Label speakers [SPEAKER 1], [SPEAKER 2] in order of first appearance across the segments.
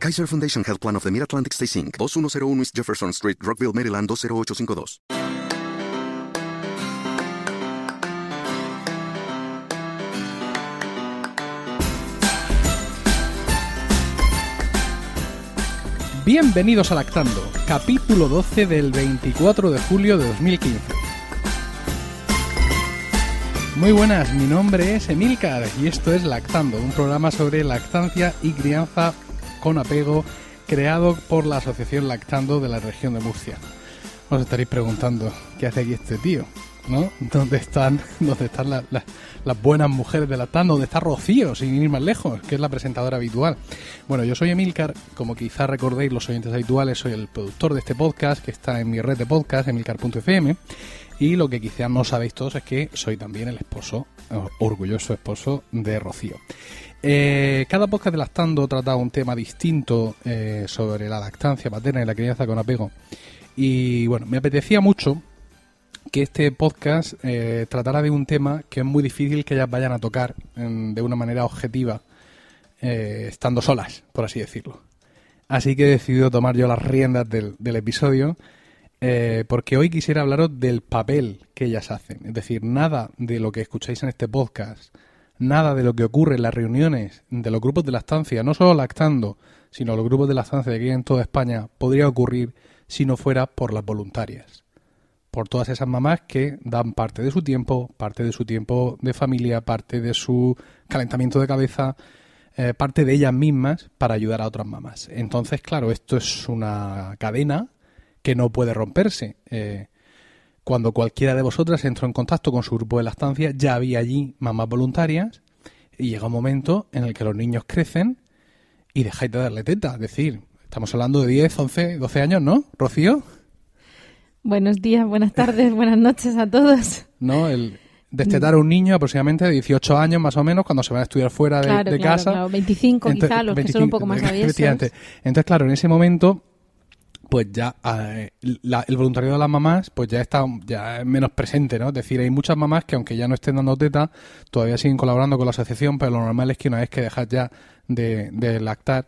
[SPEAKER 1] Kaiser Foundation Health Plan of the Mid-Atlantic Stay Inc., 2101 East Jefferson Street, Rockville, Maryland 20852.
[SPEAKER 2] Bienvenidos a Lactando, capítulo 12 del 24 de julio de 2015. Muy buenas, mi nombre es Emilcar y esto es Lactando, un programa sobre lactancia y crianza con apego creado por la Asociación Lactando de la región de Murcia. Os estaréis preguntando, ¿qué hace aquí este tío? ¿No? ¿Dónde están, dónde están la- la- las buenas mujeres de Lactando? ¿Dónde está Rocío, sin ir más lejos, que es la presentadora habitual? Bueno, yo soy Emilcar, como quizás recordéis los oyentes habituales, soy el productor de este podcast que está en mi red de podcast, emilcar.fm. Y lo que quizás no sabéis todos es que soy también el esposo, orgulloso esposo de Rocío. Eh, cada podcast de Lactando trata un tema distinto eh, sobre la lactancia materna y la crianza con apego. Y bueno, me apetecía mucho que este podcast eh, tratara de un tema que es muy difícil que ellas vayan a tocar de una manera objetiva, eh, estando solas, por así decirlo. Así que he decidido tomar yo las riendas del, del episodio, eh, porque hoy quisiera hablaros del papel que ellas hacen. Es decir, nada de lo que escucháis en este podcast, nada de lo que ocurre en las reuniones de los grupos de lactancia, no solo lactando, sino los grupos de lactancia de aquí en toda España, podría ocurrir si no fuera por las voluntarias por todas esas mamás que dan parte de su tiempo, parte de su tiempo de familia, parte de su calentamiento de cabeza, eh, parte de ellas mismas para ayudar a otras mamás. Entonces, claro, esto es una cadena que no puede romperse. Eh, cuando cualquiera de vosotras entró en contacto con su grupo de lactancia, ya había allí mamás voluntarias y llega un momento en el que los niños crecen y dejáis de darle teta. Es decir, estamos hablando de 10, 11, 12 años, ¿no, Rocío?
[SPEAKER 3] Buenos días, buenas tardes, buenas noches a todos.
[SPEAKER 2] ¿no? El destetar a un niño aproximadamente de 18 años más o menos cuando se van a estudiar fuera de,
[SPEAKER 3] Claro,
[SPEAKER 2] de
[SPEAKER 3] claro,
[SPEAKER 2] casa.
[SPEAKER 3] claro. 25
[SPEAKER 2] Ento-
[SPEAKER 3] quizá, los que son
[SPEAKER 2] 25,
[SPEAKER 3] un poco más
[SPEAKER 2] efectivamente. Entonces, claro, en ese momento, pues ya eh, la- el voluntariado de las mamás, pues ya está ya es menos presente, ¿no? Es decir, hay muchas mamás que aunque ya no estén dando teta, todavía siguen colaborando con la asociación, pero lo normal es que una vez que dejas ya de, de lactar,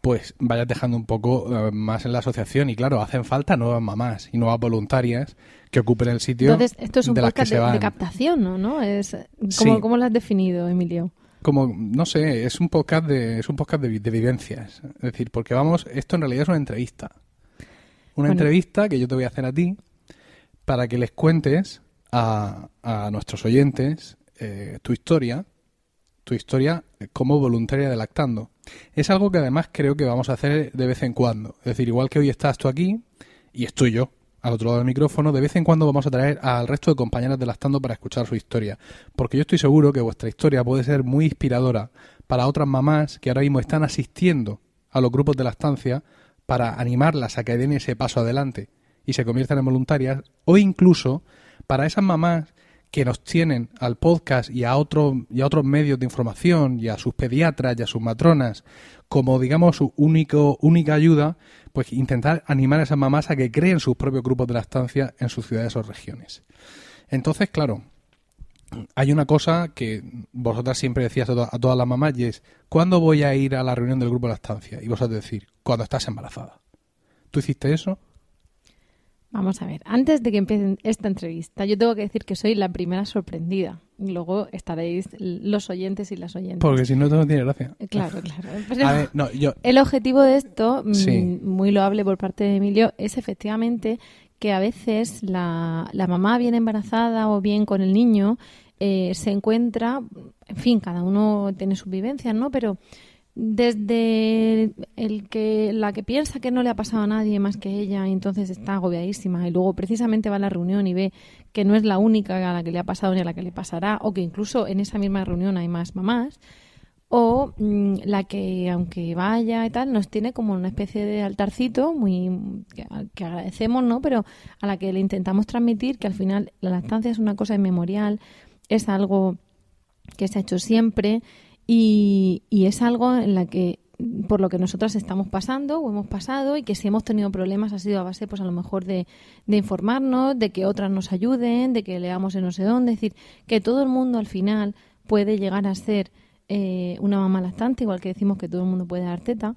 [SPEAKER 2] pues vayas dejando un poco eh, más en la asociación y claro, hacen falta nuevas mamás y nuevas voluntarias que ocupen el sitio
[SPEAKER 3] Entonces, esto es un
[SPEAKER 2] de las que
[SPEAKER 3] podcast
[SPEAKER 2] se
[SPEAKER 3] de,
[SPEAKER 2] van.
[SPEAKER 3] de captación, ¿no? ¿no? Es, ¿cómo,
[SPEAKER 2] Sí.
[SPEAKER 3] ¿Cómo lo has definido, Emilio?
[SPEAKER 2] como no sé es un podcast de es un podcast de vivencias es decir porque vamos esto en realidad es una entrevista una
[SPEAKER 3] Bueno.
[SPEAKER 2] entrevista que yo te voy a hacer a ti para que les cuentes a, a nuestros oyentes eh, tu historia tu historia eh, como voluntaria de lactando es algo que además creo que vamos a hacer de vez en cuando es decir igual que hoy estás tú aquí y estoy yo al otro lado del micrófono, de vez en cuando vamos a traer al resto de compañeras de Lactando para escuchar su historia. Porque yo estoy seguro que vuestra historia puede ser muy inspiradora para otras mamás que ahora mismo están asistiendo a los grupos de lactancia para animarlas a que den ese paso adelante y se conviertan en voluntarias, o incluso para esas mamás que nos tienen al podcast y a otros y a otros medios de información y a sus pediatras y a sus matronas como digamos su único única ayuda pues intentar animar a esas mamás a que creen sus propios grupos de lactancia en sus ciudades o regiones. Entonces claro hay una cosa que vosotras siempre decías a, to- a todas las mamás y es ¿cuándo voy a ir a la reunión del grupo de lactancia? y vosotras decir cuando estás embarazada ¿tú hiciste eso?
[SPEAKER 3] Vamos a ver, antes de que empiece esta entrevista, yo tengo que decir que soy la primera sorprendida. Y luego estaréis los oyentes y las oyentes.
[SPEAKER 2] porque si no no tiene gracia
[SPEAKER 3] Claro, claro. Pero
[SPEAKER 2] a ver, no, yo
[SPEAKER 3] el objetivo de esto, mm,
[SPEAKER 2] Sí.
[SPEAKER 3] muy loable por parte de Emilio, es efectivamente que a veces la, la mamá bien embarazada o bien con el niño eh, se encuentra, en fin, cada uno tiene sus vivencias, ¿no? Pero desde el que la que piensa que no le ha pasado a nadie más que ella entonces está agobiadísima y luego precisamente va a la reunión y ve que no es la única a la que le ha pasado ni a la que le pasará o que incluso en esa misma reunión hay más mamás o mm, la que aunque vaya y tal nos tiene como una especie de altarcito muy que, que agradecemos no pero a la que le intentamos transmitir que al final la lactancia es una cosa inmemorial es algo que se ha hecho siempre y, y es algo en la que por lo que nosotras estamos pasando o hemos pasado y que si hemos tenido problemas ha sido a base pues a lo mejor de, de informarnos, de que otras nos ayuden, de que leamos en no sé dónde, es decir, que todo el mundo al final puede llegar a ser eh, una mamá lactante, igual que decimos que todo el mundo puede dar teta,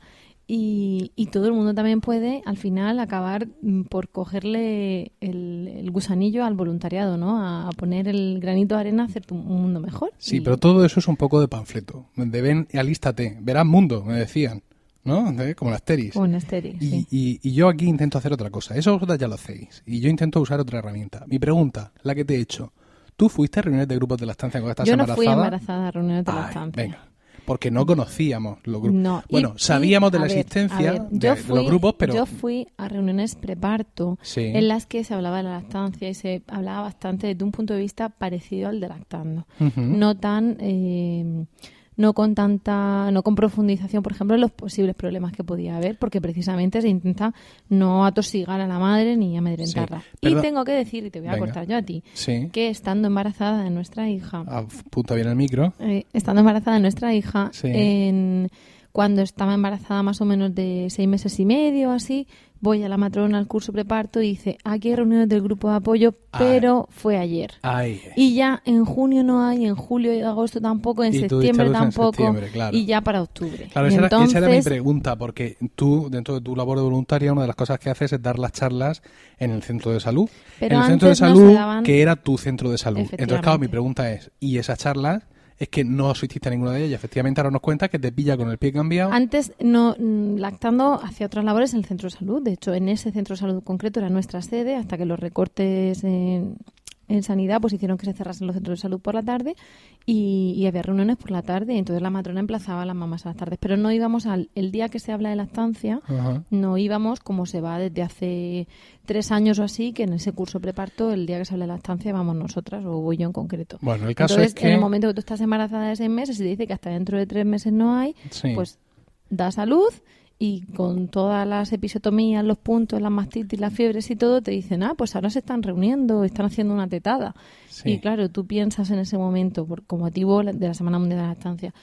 [SPEAKER 3] y, y todo el mundo también puede al final acabar mm, por cogerle el, el gusanillo al voluntariado, ¿no? A, a poner el granito de arena a hacer tu- un mundo mejor.
[SPEAKER 2] Sí,
[SPEAKER 3] Y-
[SPEAKER 2] pero todo eso es un poco de panfleto. De ven alístate, verás mundo, me decían, ¿no? Como las teris.
[SPEAKER 3] Estéril,
[SPEAKER 2] Y,
[SPEAKER 3] sí.
[SPEAKER 2] y- y yo aquí intento hacer otra cosa. Eso vosotras ya lo hacéis. Y yo intento usar otra herramienta. Mi pregunta, la que te he hecho. ¿Tú fuiste a reuniones de grupos de lactancia cuando estás
[SPEAKER 3] Yo no
[SPEAKER 2] embarazada?
[SPEAKER 3] fui embarazada a reuniones de
[SPEAKER 2] Ay,
[SPEAKER 3] lactancia.
[SPEAKER 2] venga. Porque no conocíamos los grupos.
[SPEAKER 3] No,
[SPEAKER 2] bueno,
[SPEAKER 3] y,
[SPEAKER 2] sabíamos de la
[SPEAKER 3] ver,
[SPEAKER 2] existencia
[SPEAKER 3] ver,
[SPEAKER 2] de,
[SPEAKER 3] fui-
[SPEAKER 2] los grupos, pero
[SPEAKER 3] Yo fui a reuniones preparto
[SPEAKER 2] Sí.
[SPEAKER 3] en las que se hablaba de la lactancia y se hablaba bastante desde un punto de vista parecido al de lactando. No tan... eh, no con tanta, no con profundización, por ejemplo, en los posibles problemas que podía haber, porque precisamente se intenta no atosigar a la madre ni amedrentarla.
[SPEAKER 2] Sí.
[SPEAKER 3] Y tengo que decir, y te voy a
[SPEAKER 2] Venga.
[SPEAKER 3] cortar yo a ti,
[SPEAKER 2] sí.
[SPEAKER 3] que estando embarazada de nuestra hija,
[SPEAKER 2] Apunta bien el micro.
[SPEAKER 3] eh, estando embarazada de nuestra hija,
[SPEAKER 2] Sí.
[SPEAKER 3] en, cuando estaba embarazada más o menos de seis meses y medio así, voy a la matrona al curso preparto y dice, aquí hay reuniones del grupo de apoyo,
[SPEAKER 2] Ah.
[SPEAKER 3] pero fue ayer.
[SPEAKER 2] Ay.
[SPEAKER 3] Y ya en junio no hay, en julio y agosto tampoco, en septiembre
[SPEAKER 2] luz en
[SPEAKER 3] tampoco,
[SPEAKER 2] septiembre, claro.
[SPEAKER 3] y ya para octubre.
[SPEAKER 2] Claro, esa, era, esa era mi
[SPEAKER 3] entonces-
[SPEAKER 2] pregunta, porque tú, dentro de tu labor de voluntaria, una de las cosas que haces es dar las charlas en el centro de salud.
[SPEAKER 3] Pero
[SPEAKER 2] en el centro de
[SPEAKER 3] no
[SPEAKER 2] salud,
[SPEAKER 3] daban-
[SPEAKER 2] que era tu centro de salud. Entonces, claro, mi pregunta es, ¿y esas charlas? Es que no asististe a ninguna de ellas. Efectivamente, ahora nos cuenta que te pilla con el pie cambiado.
[SPEAKER 3] Antes, no mm, lactando hacía otras labores en el centro de salud. De hecho, en ese centro de salud concreto era nuestra sede hasta que los recortes en, en sanidad pues hicieron que se cerrasen los centros de salud por la tarde y, y había reuniones por la tarde. Entonces la matrona emplazaba a las mamás a las tardes. Pero no íbamos al el día que se habla de lactancia,
[SPEAKER 2] Ajá.
[SPEAKER 3] no íbamos como se va desde hace tres años o así, que en ese curso preparto el día que se habla de lactancia vamos nosotras o voy yo en concreto.
[SPEAKER 2] Bueno, el caso
[SPEAKER 3] Entonces,
[SPEAKER 2] es que...
[SPEAKER 3] en el momento que tú estás embarazada de seis meses y te dice que hasta dentro de tres meses no hay,
[SPEAKER 2] Sí.
[SPEAKER 3] pues das a luz y con todas las episiotomías, los puntos, las mastitis, las fiebres y todo, te dicen, ah, pues ahora se están reuniendo, están haciendo una tetada.
[SPEAKER 2] Sí.
[SPEAKER 3] Y claro, tú piensas en ese momento, por, con motivo de la Semana Mundial de la Lactancia,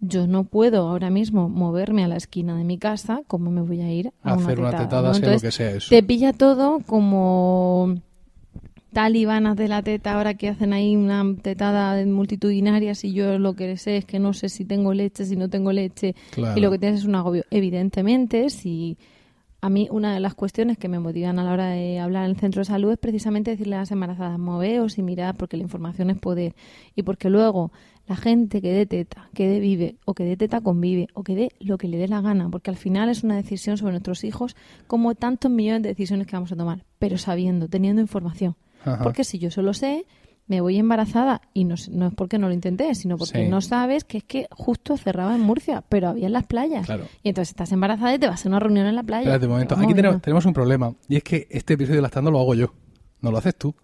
[SPEAKER 3] yo no puedo ahora mismo moverme a la esquina de mi casa, ¿cómo me voy a ir a
[SPEAKER 2] hacer una
[SPEAKER 3] tetada?
[SPEAKER 2] tetada,
[SPEAKER 3] ¿no?
[SPEAKER 2] sea lo
[SPEAKER 3] Entonces,
[SPEAKER 2] que sea eso.
[SPEAKER 3] te pilla todo como talibanas de la teta ahora que hacen ahí una tetada multitudinaria si yo lo que sé es que no sé si tengo leche, si no tengo leche
[SPEAKER 2] Claro.
[SPEAKER 3] y lo que tienes es un agobio. Evidentemente, si a mí una de las cuestiones que me motivan a la hora de hablar en el centro de salud es precisamente decirle a las embarazadas, moveos y mirad porque la información es poder y porque luego la gente que dé teta, que dé vive o que dé teta convive o que dé lo que le dé la gana, porque al final es una decisión sobre nuestros hijos como tantos millones de decisiones que vamos a tomar, pero sabiendo, teniendo información.
[SPEAKER 2] Ajá.
[SPEAKER 3] Porque si yo solo sé, me voy embarazada y no, no es porque no lo intenté, sino porque
[SPEAKER 2] Sí.
[SPEAKER 3] no sabes que es que justo cerraba en Murcia, pero había en las playas.
[SPEAKER 2] Claro.
[SPEAKER 3] Y entonces estás embarazada y te vas a una reunión en la playa.
[SPEAKER 2] Espérate un momento. Aquí tenemos, tenemos un problema. Y es que este episodio de Lactando lo hago yo. No lo haces tú.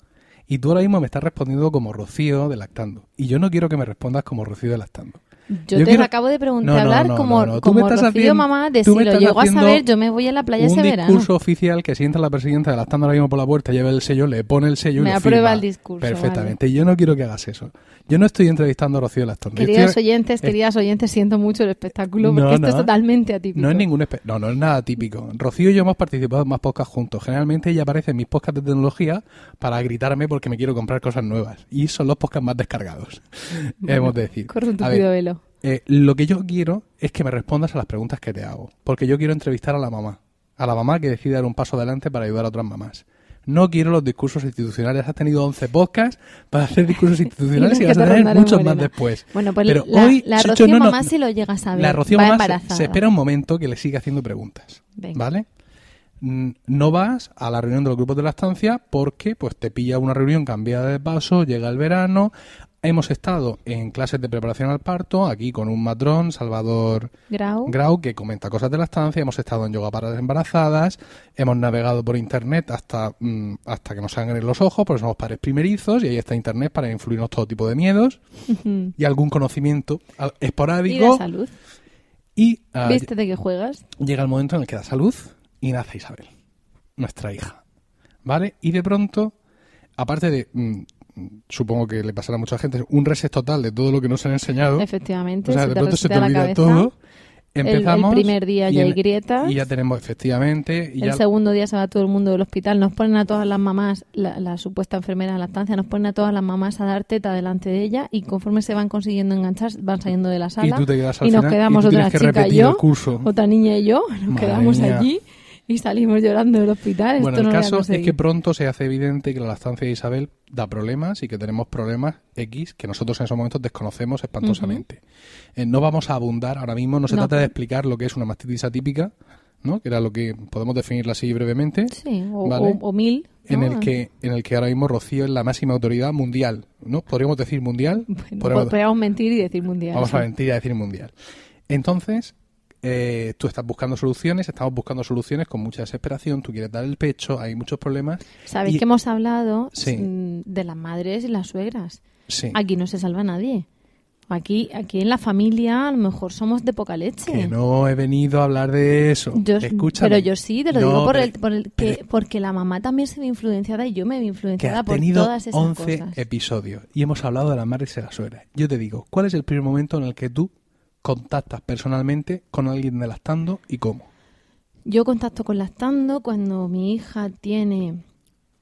[SPEAKER 2] Y tú ahora mismo me estás respondiendo como Rocío de Lactando. Y yo no quiero que me respondas como Rocío de Lactando.
[SPEAKER 3] Yo,
[SPEAKER 2] yo
[SPEAKER 3] te
[SPEAKER 2] quiero-
[SPEAKER 3] acabo de preguntar,
[SPEAKER 2] No,
[SPEAKER 3] hablar
[SPEAKER 2] no,
[SPEAKER 3] como,
[SPEAKER 2] no,
[SPEAKER 3] como
[SPEAKER 2] estás
[SPEAKER 3] Rocío
[SPEAKER 2] haciendo-
[SPEAKER 3] mamá de si lo llego a saber, yo me voy a la playa
[SPEAKER 2] un
[SPEAKER 3] ese verano.
[SPEAKER 2] discurso oficial que sienta la presidenta de Lactando ahora mismo por la puerta, lleva el sello, le pone el sello y
[SPEAKER 3] Me
[SPEAKER 2] lo
[SPEAKER 3] aprueba
[SPEAKER 2] firma.
[SPEAKER 3] el discurso,
[SPEAKER 2] Perfectamente. Y yo no quiero que hagas eso. Yo no estoy entrevistando a Rocío. Yo
[SPEAKER 3] Queridos
[SPEAKER 2] estoy-
[SPEAKER 3] oyentes, queridas oyentes, siento mucho el espectáculo porque
[SPEAKER 2] No,
[SPEAKER 3] esto es totalmente atípico.
[SPEAKER 2] No es ningún espe- no, no es nada típico. Rocío y yo hemos participado en más podcasts juntos. Generalmente ella aparece en mis podcasts de tecnología para gritarme porque me quiero comprar cosas nuevas. Y son los podcasts más descargados. hemos de decir.
[SPEAKER 3] Corre un
[SPEAKER 2] A ver,
[SPEAKER 3] velo.
[SPEAKER 2] Eh, lo que yo quiero es que me respondas a las preguntas que te hago. Porque yo quiero entrevistar a la mamá. A la mamá que decide dar un paso adelante para ayudar a otras mamás. No quiero los discursos institucionales. Has tenido 11 podcasts para hacer discursos institucionales y vas a
[SPEAKER 3] te
[SPEAKER 2] tener muchos más después.
[SPEAKER 3] Bueno, pues
[SPEAKER 2] Pero
[SPEAKER 3] la,
[SPEAKER 2] hoy,
[SPEAKER 3] la Rocío
[SPEAKER 2] no, no,
[SPEAKER 3] mamá sí lo llega a saber.
[SPEAKER 2] la Rocío
[SPEAKER 3] va
[SPEAKER 2] mamá
[SPEAKER 3] embarazada.
[SPEAKER 2] se, espera un momento que le siga haciendo preguntas.
[SPEAKER 3] Venga.
[SPEAKER 2] ¿Vale? No vas a la reunión de los grupos de la estancia porque pues te pilla una reunión cambiada de paso, llega el verano, Hemos estado en clases de preparación al parto, aquí con un matrón, Salvador
[SPEAKER 3] Grau.
[SPEAKER 2] Grau, que comenta cosas de la estancia. Hemos estado en yoga para las embarazadas. Hemos navegado por internet hasta, mm, hasta que nos sangren los ojos, porque somos padres primerizos y ahí está internet para influirnos todo tipo de miedos y algún conocimiento
[SPEAKER 3] Y
[SPEAKER 2] esporádico.
[SPEAKER 3] de salud.
[SPEAKER 2] Y ah,
[SPEAKER 3] ¿Viste de qué juegas?
[SPEAKER 2] llega el momento en el que da salud y nace Isabel, nuestra hija. ¿Vale? Y de pronto, aparte de, mm, supongo que le pasará a mucha gente, un reset total de todo lo que nos han enseñado.
[SPEAKER 3] Efectivamente,
[SPEAKER 2] O sea,
[SPEAKER 3] se
[SPEAKER 2] de pronto se te olvida
[SPEAKER 3] cabeza.
[SPEAKER 2] todo.
[SPEAKER 3] El-
[SPEAKER 2] Empezamos.
[SPEAKER 3] el primer día
[SPEAKER 2] y
[SPEAKER 3] ya hay grietas.
[SPEAKER 2] Y ya tenemos, efectivamente. Y
[SPEAKER 3] El
[SPEAKER 2] ya,
[SPEAKER 3] segundo día se va todo el mundo del hospital. Nos ponen a todas las mamás, la, la supuesta enfermera de lactancia, nos ponen a todas las mamás a dar teta delante de ella y conforme se van consiguiendo enganchar, van saliendo de la
[SPEAKER 2] y
[SPEAKER 3] sala.
[SPEAKER 2] tú te quedas al
[SPEAKER 3] y nos
[SPEAKER 2] final,
[SPEAKER 3] quedamos
[SPEAKER 2] y tú
[SPEAKER 3] otra
[SPEAKER 2] que
[SPEAKER 3] chica y yo,
[SPEAKER 2] el curso.
[SPEAKER 3] otra niña y yo, nos
[SPEAKER 2] Madre
[SPEAKER 3] quedamos
[SPEAKER 2] mía.
[SPEAKER 3] allí y salimos llorando del hospital.
[SPEAKER 2] Bueno,
[SPEAKER 3] Esto
[SPEAKER 2] el
[SPEAKER 3] no
[SPEAKER 2] caso es que pronto se hace evidente que la lactancia de Isabel da problemas y que tenemos problemas X que nosotros en esos momentos desconocemos espantosamente. Eh, no vamos a abundar ahora mismo, no se
[SPEAKER 3] No.
[SPEAKER 2] trata de explicar lo que es una mastitis atípica, ¿no? que era lo que podemos definirla así brevemente,
[SPEAKER 3] Sí, o,
[SPEAKER 2] Vale.
[SPEAKER 3] o- o mil.
[SPEAKER 2] en el que en el que ahora mismo Rocío es la máxima autoridad mundial, ¿no? Podríamos decir mundial,
[SPEAKER 3] Bueno,
[SPEAKER 2] Podríamos-
[SPEAKER 3] podríamos mentir y decir mundial.
[SPEAKER 2] vamos
[SPEAKER 3] sí.
[SPEAKER 2] a mentir y a decir mundial. Entonces, eh, tú estás buscando soluciones, estamos buscando soluciones con mucha desesperación, tú quieres dar el pecho, hay muchos problemas.
[SPEAKER 3] Sabéis
[SPEAKER 2] y-
[SPEAKER 3] que hemos hablado
[SPEAKER 2] Sí.
[SPEAKER 3] mm, de las madres y las suegras.
[SPEAKER 2] Sí.
[SPEAKER 3] Aquí no se salva nadie. Aquí, aquí en la familia a lo mejor somos de poca leche.
[SPEAKER 2] Que no he venido a hablar de eso.
[SPEAKER 3] Yo-
[SPEAKER 2] Escúchame.
[SPEAKER 3] pero yo sí, te lo
[SPEAKER 2] No,
[SPEAKER 3] digo por
[SPEAKER 2] pero-
[SPEAKER 3] el, por el que,
[SPEAKER 2] pero-
[SPEAKER 3] porque la mamá también se ve influenciada y yo me vi influenciada por todas esas
[SPEAKER 2] 11
[SPEAKER 3] cosas.
[SPEAKER 2] episodios y hemos hablado de las madres y las suegras. Yo te digo, ¿cuál es el primer momento en el que tú contactas personalmente con alguien de lactando y cómo?
[SPEAKER 3] Yo contacto con lactando cuando mi hija tiene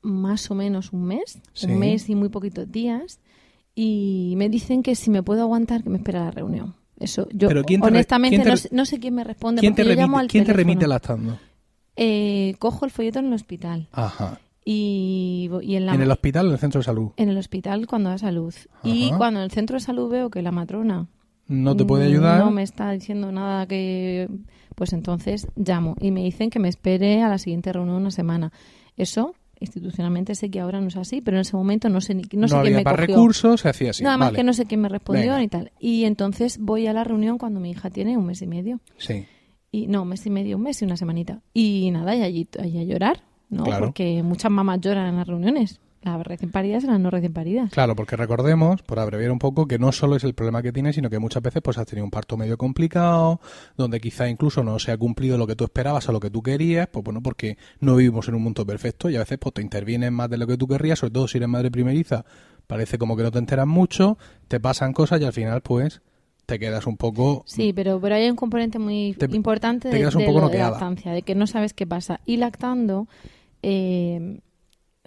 [SPEAKER 3] más o menos un mes,
[SPEAKER 2] Sí.
[SPEAKER 3] un mes y muy poquitos días, y me dicen que si me puedo aguantar, que me espera la reunión. Eso, yo
[SPEAKER 2] Pero ¿quién te re-
[SPEAKER 3] honestamente
[SPEAKER 2] quién te
[SPEAKER 3] no, sé, no sé quién me responde
[SPEAKER 2] ¿Quién te
[SPEAKER 3] yo llamo
[SPEAKER 2] remite,
[SPEAKER 3] al
[SPEAKER 2] ¿quién te remite lactando?
[SPEAKER 3] Eh, cojo el folleto en el hospital
[SPEAKER 2] Ajá.
[SPEAKER 3] y, y en la
[SPEAKER 2] ¿En el hospital o en el centro de salud?
[SPEAKER 3] en el hospital cuando da salud. Y cuando en el centro de salud veo que la matrona
[SPEAKER 2] ¿No te puede ayudar?
[SPEAKER 3] No me está diciendo nada que... Pues entonces llamo y me dicen que me espere a la siguiente reunión una semana. Eso, institucionalmente sé que ahora no es así, pero en ese momento no sé ni no, sé quién
[SPEAKER 2] había
[SPEAKER 3] me
[SPEAKER 2] para
[SPEAKER 3] cogió.
[SPEAKER 2] recursos, se hacía así.
[SPEAKER 3] no, además
[SPEAKER 2] vale.
[SPEAKER 3] que no sé quién me respondió
[SPEAKER 2] Venga.
[SPEAKER 3] ni tal. Y entonces voy a la reunión cuando mi hija tiene un mes y medio.
[SPEAKER 2] Sí.
[SPEAKER 3] Y no, un mes y medio, un mes y una semanita. Y nada, y allí, allí a llorar, ¿no?
[SPEAKER 2] Claro.
[SPEAKER 3] Porque muchas mamás lloran en las reuniones. Las recién paridas las no recién paridas.
[SPEAKER 2] Claro, porque recordemos, por abreviar un poco, que no solo es el problema que tienes, sino que muchas veces pues has tenido un parto medio complicado, donde quizá incluso no se ha cumplido lo que tú esperabas o lo que tú querías, pues bueno, porque no vivimos en un mundo perfecto y a veces pues te intervienen más de lo que tú querrías, sobre todo si eres madre primeriza, parece como que no te enteras mucho, te pasan cosas y al final pues te quedas un poco...
[SPEAKER 3] Sí, pero, pero hay un componente muy
[SPEAKER 2] Te-
[SPEAKER 3] importante
[SPEAKER 2] te
[SPEAKER 3] de, lo
[SPEAKER 2] noqueada.
[SPEAKER 3] lactancia, de que no sabes qué pasa. Y lactando, eh,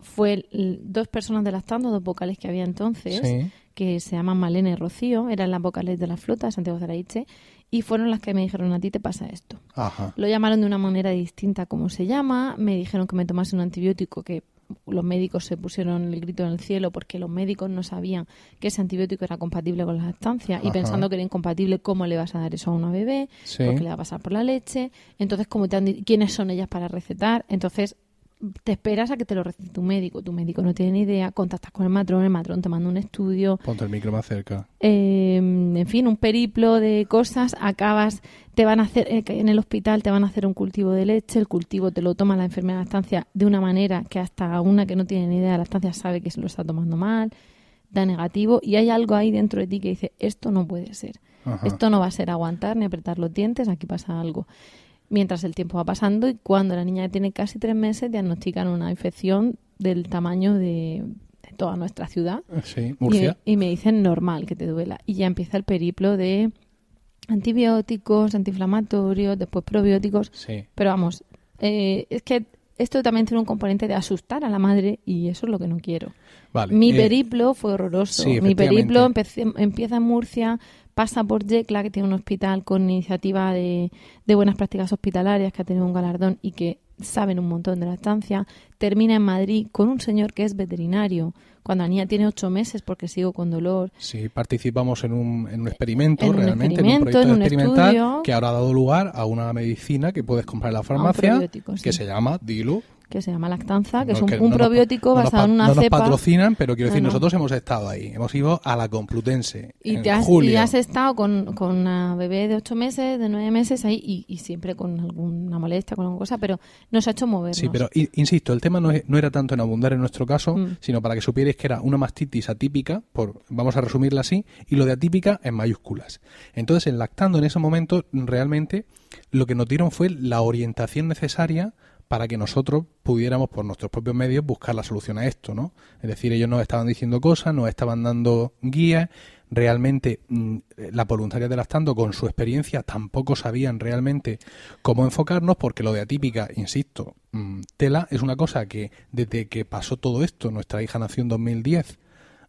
[SPEAKER 3] fue dos personas de lactando, dos vocales que había entonces,
[SPEAKER 2] Sí.
[SPEAKER 3] que se llaman Malena y Rocío, eran las vocales de la flota de Santiago Zaraiche, y fueron las que me dijeron, a ti te pasa esto.
[SPEAKER 2] Ajá.
[SPEAKER 3] Lo llamaron de una manera distinta como se llama, me dijeron que me tomase un antibiótico que los médicos se pusieron el grito en el cielo porque los médicos no sabían que ese antibiótico era compatible con la lactancia y pensando que era incompatible, ¿cómo le vas a dar eso a una bebé?
[SPEAKER 2] Sí.
[SPEAKER 3] Porque le va a pasar por la leche. Entonces, ¿cómo te han ¿quiénes son ellas para recetar? Entonces, te esperas a que te lo recete tu médico. Tu médico no tiene ni idea, contactas con el matrón, el matrón te manda un estudio,
[SPEAKER 2] Ponte el micro más cerca.
[SPEAKER 3] eh, en fin, un periplo de cosas, acabas, te van a hacer, eh, en el hospital te van a hacer un cultivo de leche, el cultivo te lo toma la enfermera de lactancia de una manera que hasta una que no tiene ni idea de lactancia sabe que se lo está tomando mal, da negativo, y hay algo ahí dentro de ti que dice, esto no puede ser,
[SPEAKER 2] Ajá.
[SPEAKER 3] esto no va a ser aguantar ni apretar los dientes, aquí pasa algo. Mientras el tiempo va pasando y cuando la niña tiene casi tres meses diagnostican una infección del tamaño de, de toda nuestra ciudad
[SPEAKER 2] Sí,
[SPEAKER 3] y
[SPEAKER 2] Murcia.
[SPEAKER 3] me, y me dicen normal que te duela. Y ya empieza el periplo de antibióticos, antiinflamatorios, después probióticos.
[SPEAKER 2] Sí.
[SPEAKER 3] Pero vamos, eh, es que esto también tiene un componente de asustar a la madre y eso es lo que no quiero.
[SPEAKER 2] Vale.
[SPEAKER 3] Mi
[SPEAKER 2] eh,
[SPEAKER 3] periplo fue horroroso.
[SPEAKER 2] sí,
[SPEAKER 3] Mi periplo empecé- empieza en Murcia, pasa por Yecla, que tiene un hospital con iniciativa de, de buenas prácticas hospitalarias, que ha tenido un galardón y que saben un montón de la estancia. Termina en Madrid con un señor que es veterinario, cuando la niña tiene ocho meses porque sigo con dolor.
[SPEAKER 2] Sí, participamos en un, en un experimento,
[SPEAKER 3] En un
[SPEAKER 2] realmente,
[SPEAKER 3] experimento,
[SPEAKER 2] en un proyecto
[SPEAKER 3] en un
[SPEAKER 2] experimental
[SPEAKER 3] estudio.
[SPEAKER 2] que ahora ha dado lugar a una medicina que puedes comprar en la farmacia
[SPEAKER 3] sí.
[SPEAKER 2] que se llama Dilo.
[SPEAKER 3] Que se llama Lactanza, que
[SPEAKER 2] No,
[SPEAKER 3] es un,
[SPEAKER 2] que
[SPEAKER 3] un
[SPEAKER 2] no nos-
[SPEAKER 3] probiótico
[SPEAKER 2] nos
[SPEAKER 3] basado en una
[SPEAKER 2] no nos
[SPEAKER 3] cepa.
[SPEAKER 2] patrocinan, pero quiero decir,
[SPEAKER 3] No, no.
[SPEAKER 2] nosotros hemos estado ahí. Hemos ido a la Complutense
[SPEAKER 3] Y,
[SPEAKER 2] en
[SPEAKER 3] te has,
[SPEAKER 2] julio.
[SPEAKER 3] y has estado con, con una bebé de ocho meses, de nueve meses ahí, y, y siempre con alguna molestia, con alguna cosa, pero nos ha hecho movernos.
[SPEAKER 2] Sí, pero insisto, el tema no, es- no era tanto en abundar en nuestro caso,
[SPEAKER 3] Mm.
[SPEAKER 2] sino para que supierais que era una mastitis atípica, por, vamos a resumirla así, y lo de atípica en mayúsculas. Entonces, en lactando en ese momento, realmente lo que nos dieron fue la orientación necesaria para que nosotros pudiéramos por nuestros propios medios buscar la solución a esto, ¿no? Es decir, ellos nos estaban diciendo cosas, nos estaban dando guías, realmente mm, las voluntarias de lactando con su experiencia tampoco sabían realmente cómo enfocarnos porque lo de atípica, insisto, mm, tela es una cosa que desde que pasó todo esto, nuestra hija nació en 2010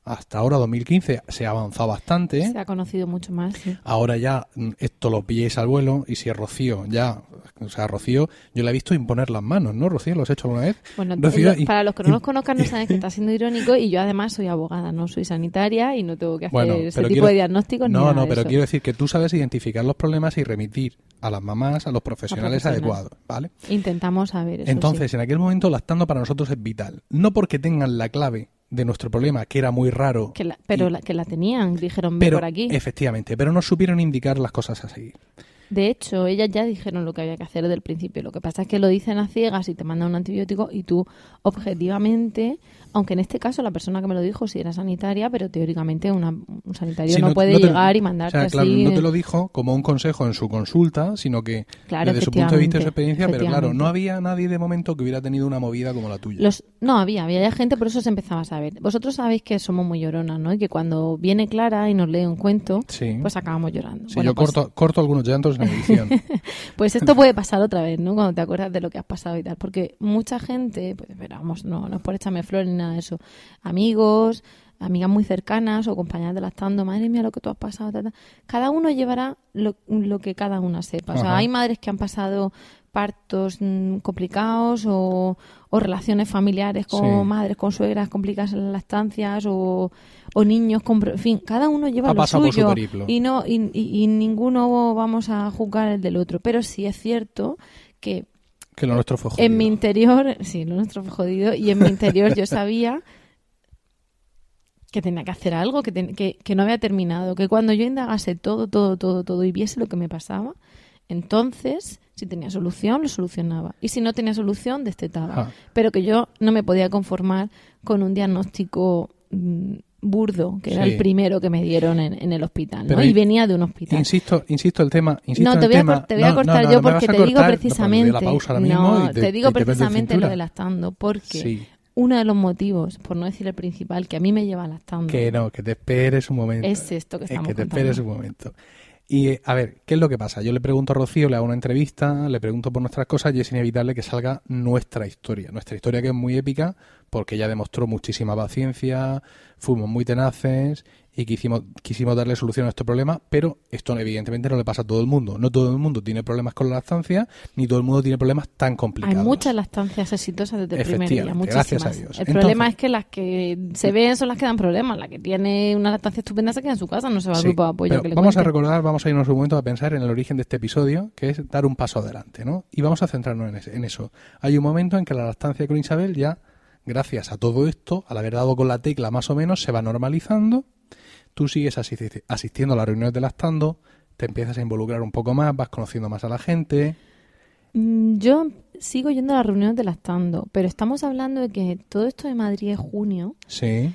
[SPEAKER 2] hasta ahora 2015 se ha avanzado bastante.
[SPEAKER 3] Se ha conocido mucho más. sí.
[SPEAKER 2] Ahora ya mm, esto lo pilléis al vuelo y si es Rocío, ya, o sea, Rocío, yo la he visto imponer las manos, ¿no, Rocío? ¿Lo has hecho alguna vez?
[SPEAKER 3] Bueno,
[SPEAKER 2] Rocío,
[SPEAKER 3] lo-
[SPEAKER 2] y-
[SPEAKER 3] para los que no nos conozcan no saben que está siendo irónico y yo además soy abogada, no soy sanitaria y no tengo que hacer
[SPEAKER 2] Bueno,
[SPEAKER 3] ese tipo
[SPEAKER 2] quiero-
[SPEAKER 3] de diagnósticos ni
[SPEAKER 2] No,
[SPEAKER 3] nada
[SPEAKER 2] no,
[SPEAKER 3] de
[SPEAKER 2] pero
[SPEAKER 3] eso.
[SPEAKER 2] quiero decir que tú sabes identificar los problemas y remitir a las mamás, a los profesionales
[SPEAKER 3] profesionales.
[SPEAKER 2] adecuados, ¿vale?
[SPEAKER 3] Intentamos saber eso.
[SPEAKER 2] Entonces,
[SPEAKER 3] sí.
[SPEAKER 2] en aquel momento, lactando para nosotros es vital. No porque tengan la clave de nuestro problema, que era muy raro.
[SPEAKER 3] Que la- pero
[SPEAKER 2] y-
[SPEAKER 3] la, que la tenían, dijeron,
[SPEAKER 2] pero,
[SPEAKER 3] por aquí.
[SPEAKER 2] efectivamente, pero no supieron indicar las cosas a seguir.
[SPEAKER 3] De hecho, ellas ya dijeron lo que había que hacer desde el principio. Lo que pasa es que lo dicen a ciegas y te mandan un antibiótico y tú, objetivamente, aunque en este caso la persona que me lo dijo sí era sanitaria, pero teóricamente una- un sanitario
[SPEAKER 2] Sí,
[SPEAKER 3] no, puede
[SPEAKER 2] no te-
[SPEAKER 3] llegar y
[SPEAKER 2] O
[SPEAKER 3] mandarte
[SPEAKER 2] sea, claro,
[SPEAKER 3] así.
[SPEAKER 2] no te lo dijo como un consejo en su consulta, sino que
[SPEAKER 3] Claro,
[SPEAKER 2] desde su punto de vista y su experiencia, pero claro, no había nadie de momento que hubiera tenido una movida como la tuya.
[SPEAKER 3] Los, no, había, había gente, por eso se empezaba a saber. Vosotros sabéis que somos muy lloronas, ¿no? Y que cuando viene Clara y nos lee un cuento,
[SPEAKER 2] Sí.
[SPEAKER 3] pues acabamos llorando.
[SPEAKER 2] Sí,
[SPEAKER 3] Bueno,
[SPEAKER 2] yo
[SPEAKER 3] pues-
[SPEAKER 2] corto, corto algunos llantos en edición.
[SPEAKER 3] Pues esto puede pasar otra vez, ¿no? Cuando te acuerdas de lo que has pasado y tal. Porque mucha gente, pues, pero vamos, no, no es por echarme flores nada de eso. Amigos, amigas muy cercanas o compañeras de lactando, madre mía, lo que tú has pasado. Cada uno llevará lo, lo que cada una sepa. O sea, hay madres que han pasado partos mm, complicados o, o relaciones familiares con
[SPEAKER 2] Sí.
[SPEAKER 3] madres, con suegras complicadas en las lactancias o, o niños con... En fin, cada uno lleva
[SPEAKER 2] Ha
[SPEAKER 3] lo
[SPEAKER 2] pasado por su
[SPEAKER 3] suyo y, no, y, y- y ninguno vamos a juzgar el del otro. Pero sí es cierto que
[SPEAKER 2] que lo nuestro fue jodido.
[SPEAKER 3] en mi interior, sí, lo nuestro fue jodido, y en mi interior yo sabía que tenía que hacer algo, que, ten- que, que no había terminado, que cuando yo indagase todo, todo, todo, todo y viese lo que me pasaba, entonces, si tenía solución, lo solucionaba. Y si no tenía solución, destetaba.
[SPEAKER 2] Ah.
[SPEAKER 3] Pero que yo no me podía conformar con un diagnóstico mm, burdo, que era el primero que me dieron en, en el hospital, ¿no? Y venía de un hospital.
[SPEAKER 2] Insisto, insisto el tema. Insisto
[SPEAKER 3] No, te voy, a,
[SPEAKER 2] tema.
[SPEAKER 3] cor- te voy a
[SPEAKER 2] No,
[SPEAKER 3] cortar
[SPEAKER 2] no,
[SPEAKER 3] yo porque te digo
[SPEAKER 2] cortar.
[SPEAKER 3] Precisamente. no, te,
[SPEAKER 2] te-
[SPEAKER 3] digo precisamente lo
[SPEAKER 2] cintura.
[SPEAKER 3] de lactando, porque
[SPEAKER 2] Sí.
[SPEAKER 3] uno de los motivos, por no decir el principal, que a mí me lleva lactando
[SPEAKER 2] Que no, que te esperes un momento.
[SPEAKER 3] es esto que
[SPEAKER 2] Es
[SPEAKER 3] estamos
[SPEAKER 2] que te
[SPEAKER 3] contando.
[SPEAKER 2] esperes un momento. Y eh, a ver, ¿qué es lo que pasa? Yo le pregunto a Rocío, le hago una entrevista, le pregunto por nuestras cosas y es inevitable que salga nuestra historia. Nuestra historia que es muy épica porque ella demostró muchísima paciencia, fuimos muy tenaces y quisimos, quisimos darle solución a este problema, pero esto evidentemente no le pasa a todo el mundo. No todo el mundo tiene problemas con la lactancia, ni todo el mundo tiene problemas tan
[SPEAKER 3] Hay
[SPEAKER 2] complicados.
[SPEAKER 3] muchas lactancias exitosas desde el primer día, muchísimas.
[SPEAKER 2] gracias a Dios.
[SPEAKER 3] El
[SPEAKER 2] Entonces-
[SPEAKER 3] problema es que las que se ven son las que dan problemas. La que tiene una lactancia estupenda se queda en su casa, no se va al
[SPEAKER 2] Sí,
[SPEAKER 3] grupo de apoyo
[SPEAKER 2] pero
[SPEAKER 3] que le
[SPEAKER 2] vamos a recordar, vamos a irnos un momento a pensar en el origen de este episodio, que es dar un paso adelante, ¿no? Y vamos a centrarnos en, ese- en eso. Hay un momento en que la lactancia con Isabel ya, gracias a todo esto, al haber dado con la tecla más o menos, se va normalizando. Tú sigues asisti- asistiendo a las reuniones de lactando, te empiezas a involucrar un poco más, vas conociendo más a la gente.
[SPEAKER 3] Mm, Yo sigo yendo a las reuniones de lactando, pero estamos hablando de que todo esto de Madrid es junio.
[SPEAKER 2] Sí,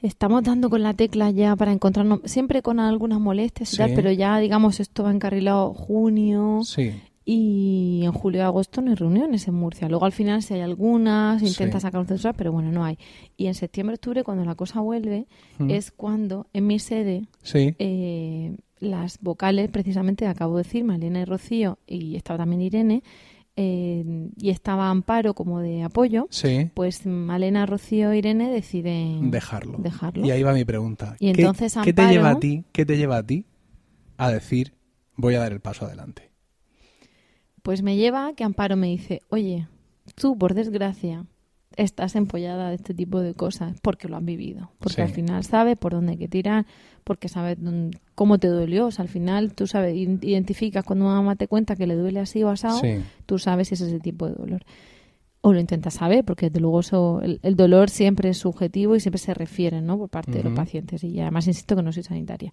[SPEAKER 3] Estamos dando con la tecla ya para encontrarnos, siempre con algunas molestias y
[SPEAKER 2] Sí.
[SPEAKER 3] tal, pero ya, digamos, esto va encarrilado junio
[SPEAKER 2] sí.
[SPEAKER 3] Y en julio y agosto no hay reuniones en Murcia. Luego al final si hay algunas, se intenta
[SPEAKER 2] Sí.
[SPEAKER 3] sacar un censurar, pero bueno, no hay. Y en septiembre, octubre, cuando la cosa vuelve,
[SPEAKER 2] Mm.
[SPEAKER 3] es cuando en mi sede
[SPEAKER 2] Sí,
[SPEAKER 3] eh, las vocales, precisamente acabo de decir, Malena y Rocío, y estaba también Irene, eh, y estaba Amparo como de apoyo,
[SPEAKER 2] sí.
[SPEAKER 3] pues Malena, Rocío e Irene deciden
[SPEAKER 2] Dejarlo.
[SPEAKER 3] dejarlo.
[SPEAKER 2] Y ahí va mi pregunta.
[SPEAKER 3] Y
[SPEAKER 2] ¿Qué-
[SPEAKER 3] entonces
[SPEAKER 2] ¿qué, te
[SPEAKER 3] Amparo-
[SPEAKER 2] lleva a ti? ¿Qué te lleva a ti a decir voy a dar el paso adelante?
[SPEAKER 3] Pues me lleva a que Amparo me dice, oye, tú por desgracia estás empollada de este tipo de cosas porque lo has vivido, porque
[SPEAKER 2] Sí.
[SPEAKER 3] al final sabes por dónde hay que tirar, porque sabes dónde- cómo te dolió, o sea, al final tú sabes, identificas cuando una mamá te cuenta que le duele así o asado,
[SPEAKER 2] Sí.
[SPEAKER 3] tú sabes si es ese tipo de dolor. o lo intentas saber, porque desde luego eso, el, el dolor siempre es subjetivo y siempre se refiere, ¿no? Por parte de los pacientes. Y además insisto que no soy sanitaria.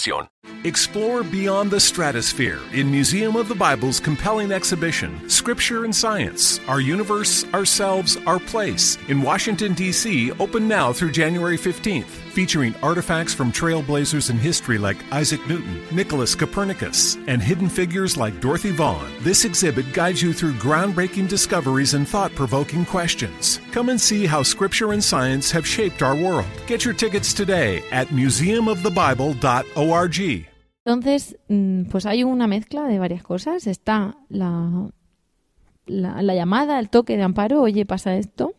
[SPEAKER 4] Explore beyond the stratosphere in Museum of the Bible's compelling exhibition, Scripture and Science Our Universe, Ourselves, Our Place, in Washington, D.C., open now through January 15th. Featuring artifacts from trailblazers in history like Isaac Newton, Nicholas Copernicus, and hidden figures like Dorothy Vaughan, this exhibit guides you through groundbreaking discoveries and thought provoking questions. Come and see how Scripture and science have shaped our world. Get your tickets today at museumofthebible.org.
[SPEAKER 3] Entonces, mm, pues hay una mezcla de varias cosas. Está la, la, la llamada, el toque de amparo, oye, pasa esto.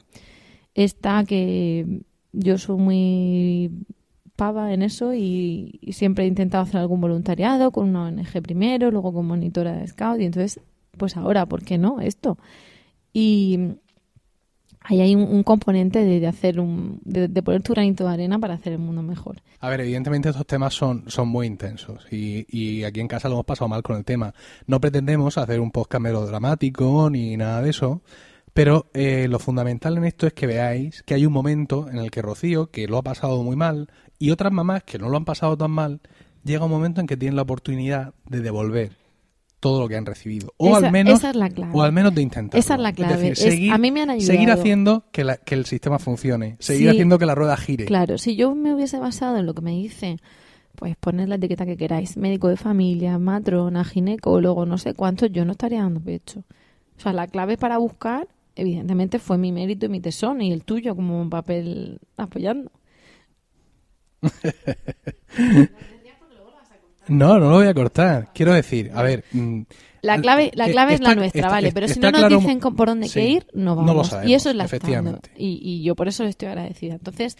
[SPEAKER 3] Está que yo soy muy pava en eso y, siempre he intentado hacer algún voluntariado con una ONG primero, luego con monitora de scout y entonces, pues ahora, ¿por qué no? Esto. Y ahí hay un, componente de, hacer un, de, de poner tu granito de arena para hacer el mundo mejor.
[SPEAKER 2] A ver, evidentemente estos temas son, son muy intensos y, y aquí en casa lo hemos pasado mal con el tema. No pretendemos hacer un podcast melodramático ni nada de eso, pero eh, lo fundamental en esto es que veáis que hay un momento en el que Rocío, que lo ha pasado muy mal, y otras mamás que no lo han pasado tan mal, llega un momento en que tienen la oportunidad de devolver todo lo que han recibido. O
[SPEAKER 3] Esa-
[SPEAKER 2] al menos
[SPEAKER 3] esa es la clave.
[SPEAKER 2] o al menos de intentarlo.
[SPEAKER 3] Esa es la clave.
[SPEAKER 2] decir,
[SPEAKER 3] Es-
[SPEAKER 2] seguir,
[SPEAKER 3] a mí me han ayudado.
[SPEAKER 2] seguir haciendo que, la- que el sistema funcione, seguir
[SPEAKER 3] Sí.
[SPEAKER 2] haciendo que la rueda gire.
[SPEAKER 3] Claro, si yo me hubiese basado en lo que me dice, pues poner la etiqueta que queráis, médico de familia, matrona, ginecólogo, no sé cuánto, yo no estaría dando pecho. O sea, la clave para buscar, evidentemente, fue mi mérito y mi tesón y el tuyo como un papel apoyando.
[SPEAKER 2] No, no lo voy a cortar. Quiero decir, a ver. mm,
[SPEAKER 3] La clave, la
[SPEAKER 2] eh,
[SPEAKER 3] clave es la nuestra,
[SPEAKER 2] está-
[SPEAKER 3] vale,
[SPEAKER 2] está-
[SPEAKER 3] pero si no nos
[SPEAKER 2] claro-
[SPEAKER 3] dicen por dónde
[SPEAKER 2] Sí.
[SPEAKER 3] que ir, no
[SPEAKER 2] No
[SPEAKER 3] vamos.
[SPEAKER 2] lo sabemos,
[SPEAKER 3] y eso es la
[SPEAKER 2] efectivamente.
[SPEAKER 3] Y, y yo por eso le estoy agradecida. Entonces,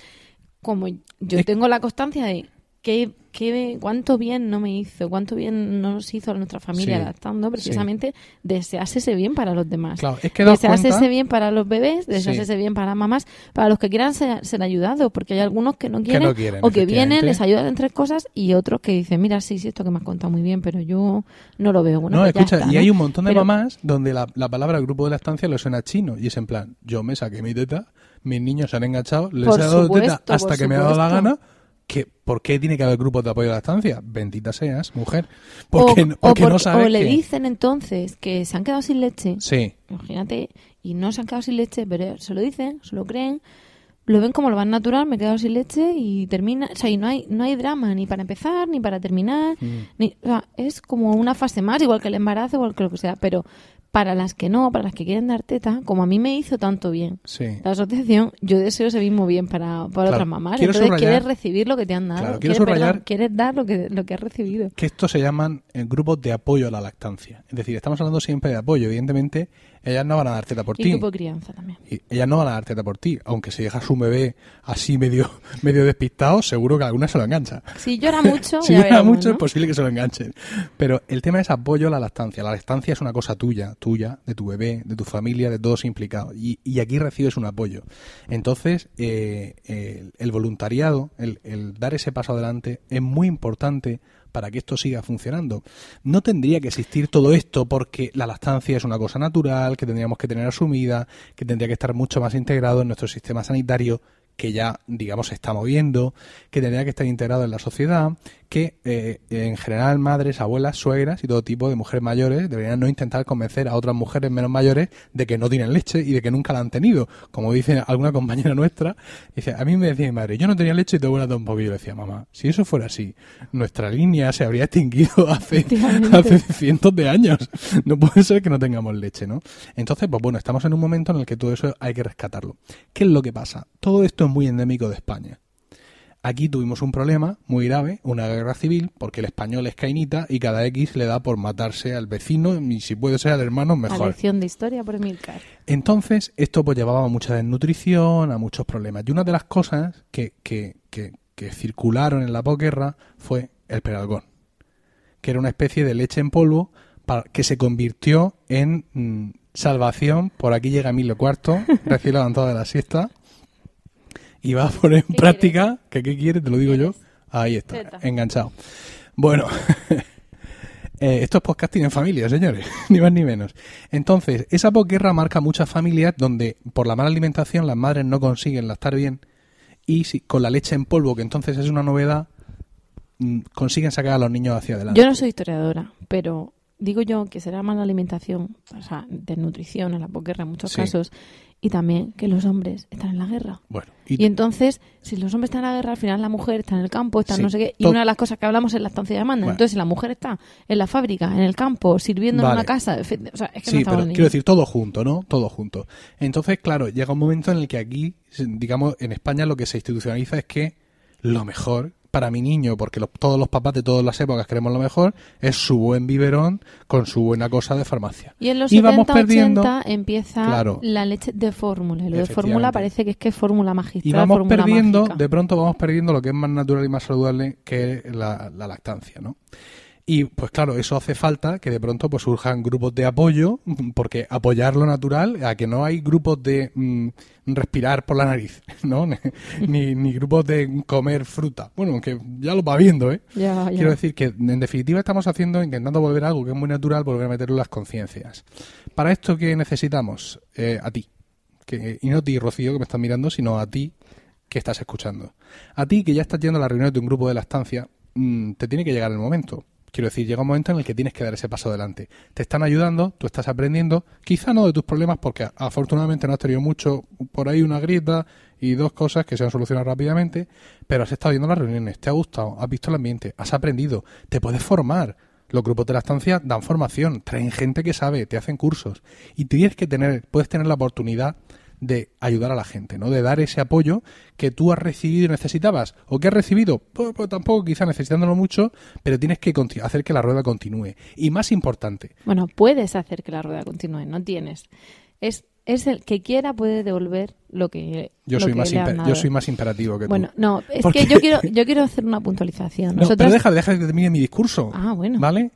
[SPEAKER 3] como yo tengo la constancia de qué, qué, cuánto bien no me hizo, cuánto bien no nos hizo a nuestra familia
[SPEAKER 2] Sí,
[SPEAKER 3] adaptando, precisamente desearse ese bien para los demás.
[SPEAKER 2] Claro, es que daos
[SPEAKER 3] desearse
[SPEAKER 2] cuenta-
[SPEAKER 3] ese bien para los bebés, desearse
[SPEAKER 2] Sí.
[SPEAKER 3] ese bien para mamás, para los que quieran ser, ser ayudados, porque hay algunos que no quieren,
[SPEAKER 2] no quieren,
[SPEAKER 3] o que vienen, les ayudan en tres cosas y otros que dicen, mira, sí, sí, esto que me has contado muy bien, pero yo no lo veo. Bueno,
[SPEAKER 2] no,
[SPEAKER 3] pues
[SPEAKER 2] escucha,
[SPEAKER 3] está,
[SPEAKER 2] y
[SPEAKER 3] ¿no?
[SPEAKER 2] hay un montón de
[SPEAKER 3] Pero-
[SPEAKER 2] mamás donde la, la palabra grupo de la estancia le suena chino. Y es en plan, yo me saqué mi teta, mis niños se han enganchado, les
[SPEAKER 3] Por
[SPEAKER 2] he dado
[SPEAKER 3] supuesto,
[SPEAKER 2] teta hasta que me ha dado la gana. Que, ¿Por qué tiene que haber grupos de apoyo a la estancia? Bendita seas, mujer. Porque,
[SPEAKER 3] o,
[SPEAKER 2] no-
[SPEAKER 3] o
[SPEAKER 2] porque no
[SPEAKER 3] porque-
[SPEAKER 2] sabes
[SPEAKER 3] o le
[SPEAKER 2] que-
[SPEAKER 3] dicen entonces que se han quedado sin leche,
[SPEAKER 2] Sí,
[SPEAKER 3] imagínate, y no se han quedado sin leche, pero se lo dicen, se lo creen, lo ven como lo van natural, me he quedado sin leche y termina, o sea, y no hay, no hay drama ni para empezar, ni para terminar,
[SPEAKER 2] Mm.
[SPEAKER 3] ni, o sea, es como una fase más, igual que el embarazo, igual que lo que sea, pero para las que no, para las que quieren dar teta, como a mí me hizo tanto bien
[SPEAKER 2] sí.
[SPEAKER 3] la asociación, yo deseo ese mismo bien para, para
[SPEAKER 2] Claro,
[SPEAKER 3] otras mamás.
[SPEAKER 2] quiero
[SPEAKER 3] Entonces
[SPEAKER 2] subrayar-
[SPEAKER 3] quieres recibir lo que te han dado,
[SPEAKER 2] Claro,
[SPEAKER 3] quieres, perdón, quieres dar lo que, lo que has recibido.
[SPEAKER 2] que estos se llaman eh, grupos de apoyo a la lactancia. Es decir, estamos hablando siempre de apoyo. Evidentemente, ellas no van a dar teta por
[SPEAKER 3] Y
[SPEAKER 2] ti.
[SPEAKER 3] grupo de crianza también.
[SPEAKER 2] Y ellas no van a dar teta por ti. Aunque si dejas un bebé así medio, medio despistado, seguro que alguna se lo engancha.
[SPEAKER 3] Si llora mucho,
[SPEAKER 2] si
[SPEAKER 3] ya
[SPEAKER 2] llora
[SPEAKER 3] veremos,
[SPEAKER 2] mucho,
[SPEAKER 3] ¿no?
[SPEAKER 2] es posible que se lo enganchen. Pero el tema es apoyo a la lactancia. La lactancia es una cosa tuya, tuya, de tu bebé, de tu familia, de todos implicados. Y, y aquí recibes un apoyo. Entonces, eh, el, el voluntariado, el, el dar ese paso adelante, es muy importante para que esto siga funcionando. No tendría que existir todo esto porque la lactancia es una cosa natural, que tendríamos que tener asumida, que tendría que estar mucho más integrado en nuestro sistema sanitario que ya, digamos, se está moviendo, que tendría que estar integrado en la sociedad, que eh, en general madres, abuelas, suegras y todo tipo de mujeres mayores deberían no intentar convencer a otras mujeres menos mayores de que no tienen leche y de que nunca la han tenido. Como dice alguna compañera nuestra, dice, a mí me decía mi madre, yo no tenía leche y te voy a dar un poquillo. Y yo le decía, mamá, si eso fuera así, nuestra línea se habría extinguido hace cientos de años. No puede ser que no tengamos leche, ¿no? Entonces, pues bueno, estamos en un momento en el que todo eso hay que rescatarlo. ¿Qué es lo que pasa? Todo esto es muy endémico de España. Aquí tuvimos un problema muy grave, una guerra civil, porque el español es cainita y cada X le da por matarse al vecino y si puede ser al hermano, mejor.
[SPEAKER 3] lección de historia por Emilcar.
[SPEAKER 2] Entonces, esto pues llevaba a mucha desnutrición, a muchos problemas. Y una de las cosas que, que, que, que circularon en la posguerra fue el peralgón, que era una especie de leche en polvo para, que se convirtió en mm, salvación. Por aquí llega Emilio Cuarto, recién levantado de la siesta, y va a poner en
[SPEAKER 3] ¿Qué
[SPEAKER 2] práctica, que qué quiere, te lo digo yo. Ahí está, enganchado. Bueno, eh, esto es podcasting en familia, señores, ni más ni menos. Entonces, esa posguerra marca muchas familias donde por la mala alimentación las madres no consiguen lactar bien y si, con la leche en polvo, que entonces es una novedad, mm, consiguen sacar a los niños hacia adelante.
[SPEAKER 3] Yo no soy historiadora, pero digo yo que será mala alimentación, o sea, desnutrición en la posguerra en muchos
[SPEAKER 2] Sí.
[SPEAKER 3] casos, y también que los hombres están en la guerra.
[SPEAKER 2] Bueno,
[SPEAKER 3] Y entonces, si los hombres están en la guerra, al final la mujer está en el campo, está
[SPEAKER 2] Sí.
[SPEAKER 3] no sé qué. Y una de las cosas que hablamos es la estancia de manda.
[SPEAKER 2] Bueno.
[SPEAKER 3] Entonces, si la mujer está en la fábrica, en el campo, sirviendo en una casa, o sea, es que no
[SPEAKER 2] Sí,
[SPEAKER 3] estamos
[SPEAKER 2] pero quiero decir, todo junto, ¿no? Todo junto. Entonces, claro, llega un momento en el que aquí, digamos, en España lo que se institucionaliza es que lo mejor para mi niño, porque los- todos los papás de todas las épocas queremos lo mejor, es su buen biberón con su buena cosa de farmacia.
[SPEAKER 3] Y en los
[SPEAKER 2] Y vamos
[SPEAKER 3] 70,
[SPEAKER 2] perdiendo-
[SPEAKER 3] 80 empieza
[SPEAKER 2] Claro.
[SPEAKER 3] la leche de fórmula. Y lo de fórmula parece que es que es fórmula magistral,
[SPEAKER 2] Y vamos perdiendo,
[SPEAKER 3] mágica.
[SPEAKER 2] de pronto vamos perdiendo lo que es más natural y más saludable que la, la lactancia, ¿no? Y pues claro, eso hace falta que de pronto pues surjan grupos de apoyo, porque apoyar lo natural, a que no hay grupos de mm, respirar por la nariz, ¿no? ni, ni grupos de comer fruta. Bueno, aunque ya lo va viendo, ¿eh? Quiero decir que en definitiva estamos haciendo, intentando volver a algo que es muy natural, volver a meterlo en las conciencias. Para esto, ¿qué necesitamos? Eh, a ti. Que, y no a ti, Rocío, que me estás mirando, sino a ti que estás escuchando. A ti que ya estás yendo a la reunión de un grupo de la estancia, mm, te tiene que llegar el momento. Quiero decir, llega un momento en el que tienes que dar ese paso adelante. Te están ayudando, tú estás aprendiendo, quizá no de tus problemas, porque afortunadamente no has tenido mucho, por ahí una grieta y dos cosas que se han solucionado rápidamente, pero has estado yendo a las reuniones, te ha gustado, has visto el ambiente, has aprendido, te puedes formar. Los grupos de la estancia dan formación, traen gente que sabe, te hacen cursos y tienes que tener, puedes tener la oportunidad de ayudar a la gente, ¿no? De dar ese apoyo que tú has recibido y necesitabas. ¿O que has recibido? Pues, pues tampoco quizá necesitándolo mucho, pero tienes que hacer que la rueda continúe. Y más importante,
[SPEAKER 3] Bueno, puedes hacer que la rueda continúe, no tienes. Es, es el que quiera puede devolver lo que
[SPEAKER 2] yo
[SPEAKER 3] lo
[SPEAKER 2] soy
[SPEAKER 3] que
[SPEAKER 2] más
[SPEAKER 3] le han
[SPEAKER 2] imper-
[SPEAKER 3] dado.
[SPEAKER 2] yo soy más imperativo que tú.
[SPEAKER 3] Bueno, no, es que yo quiero, yo quiero hacer una puntualización.
[SPEAKER 2] No, pero deja, deja que termine mi discurso.
[SPEAKER 3] Ah, bueno.
[SPEAKER 2] ¿Vale?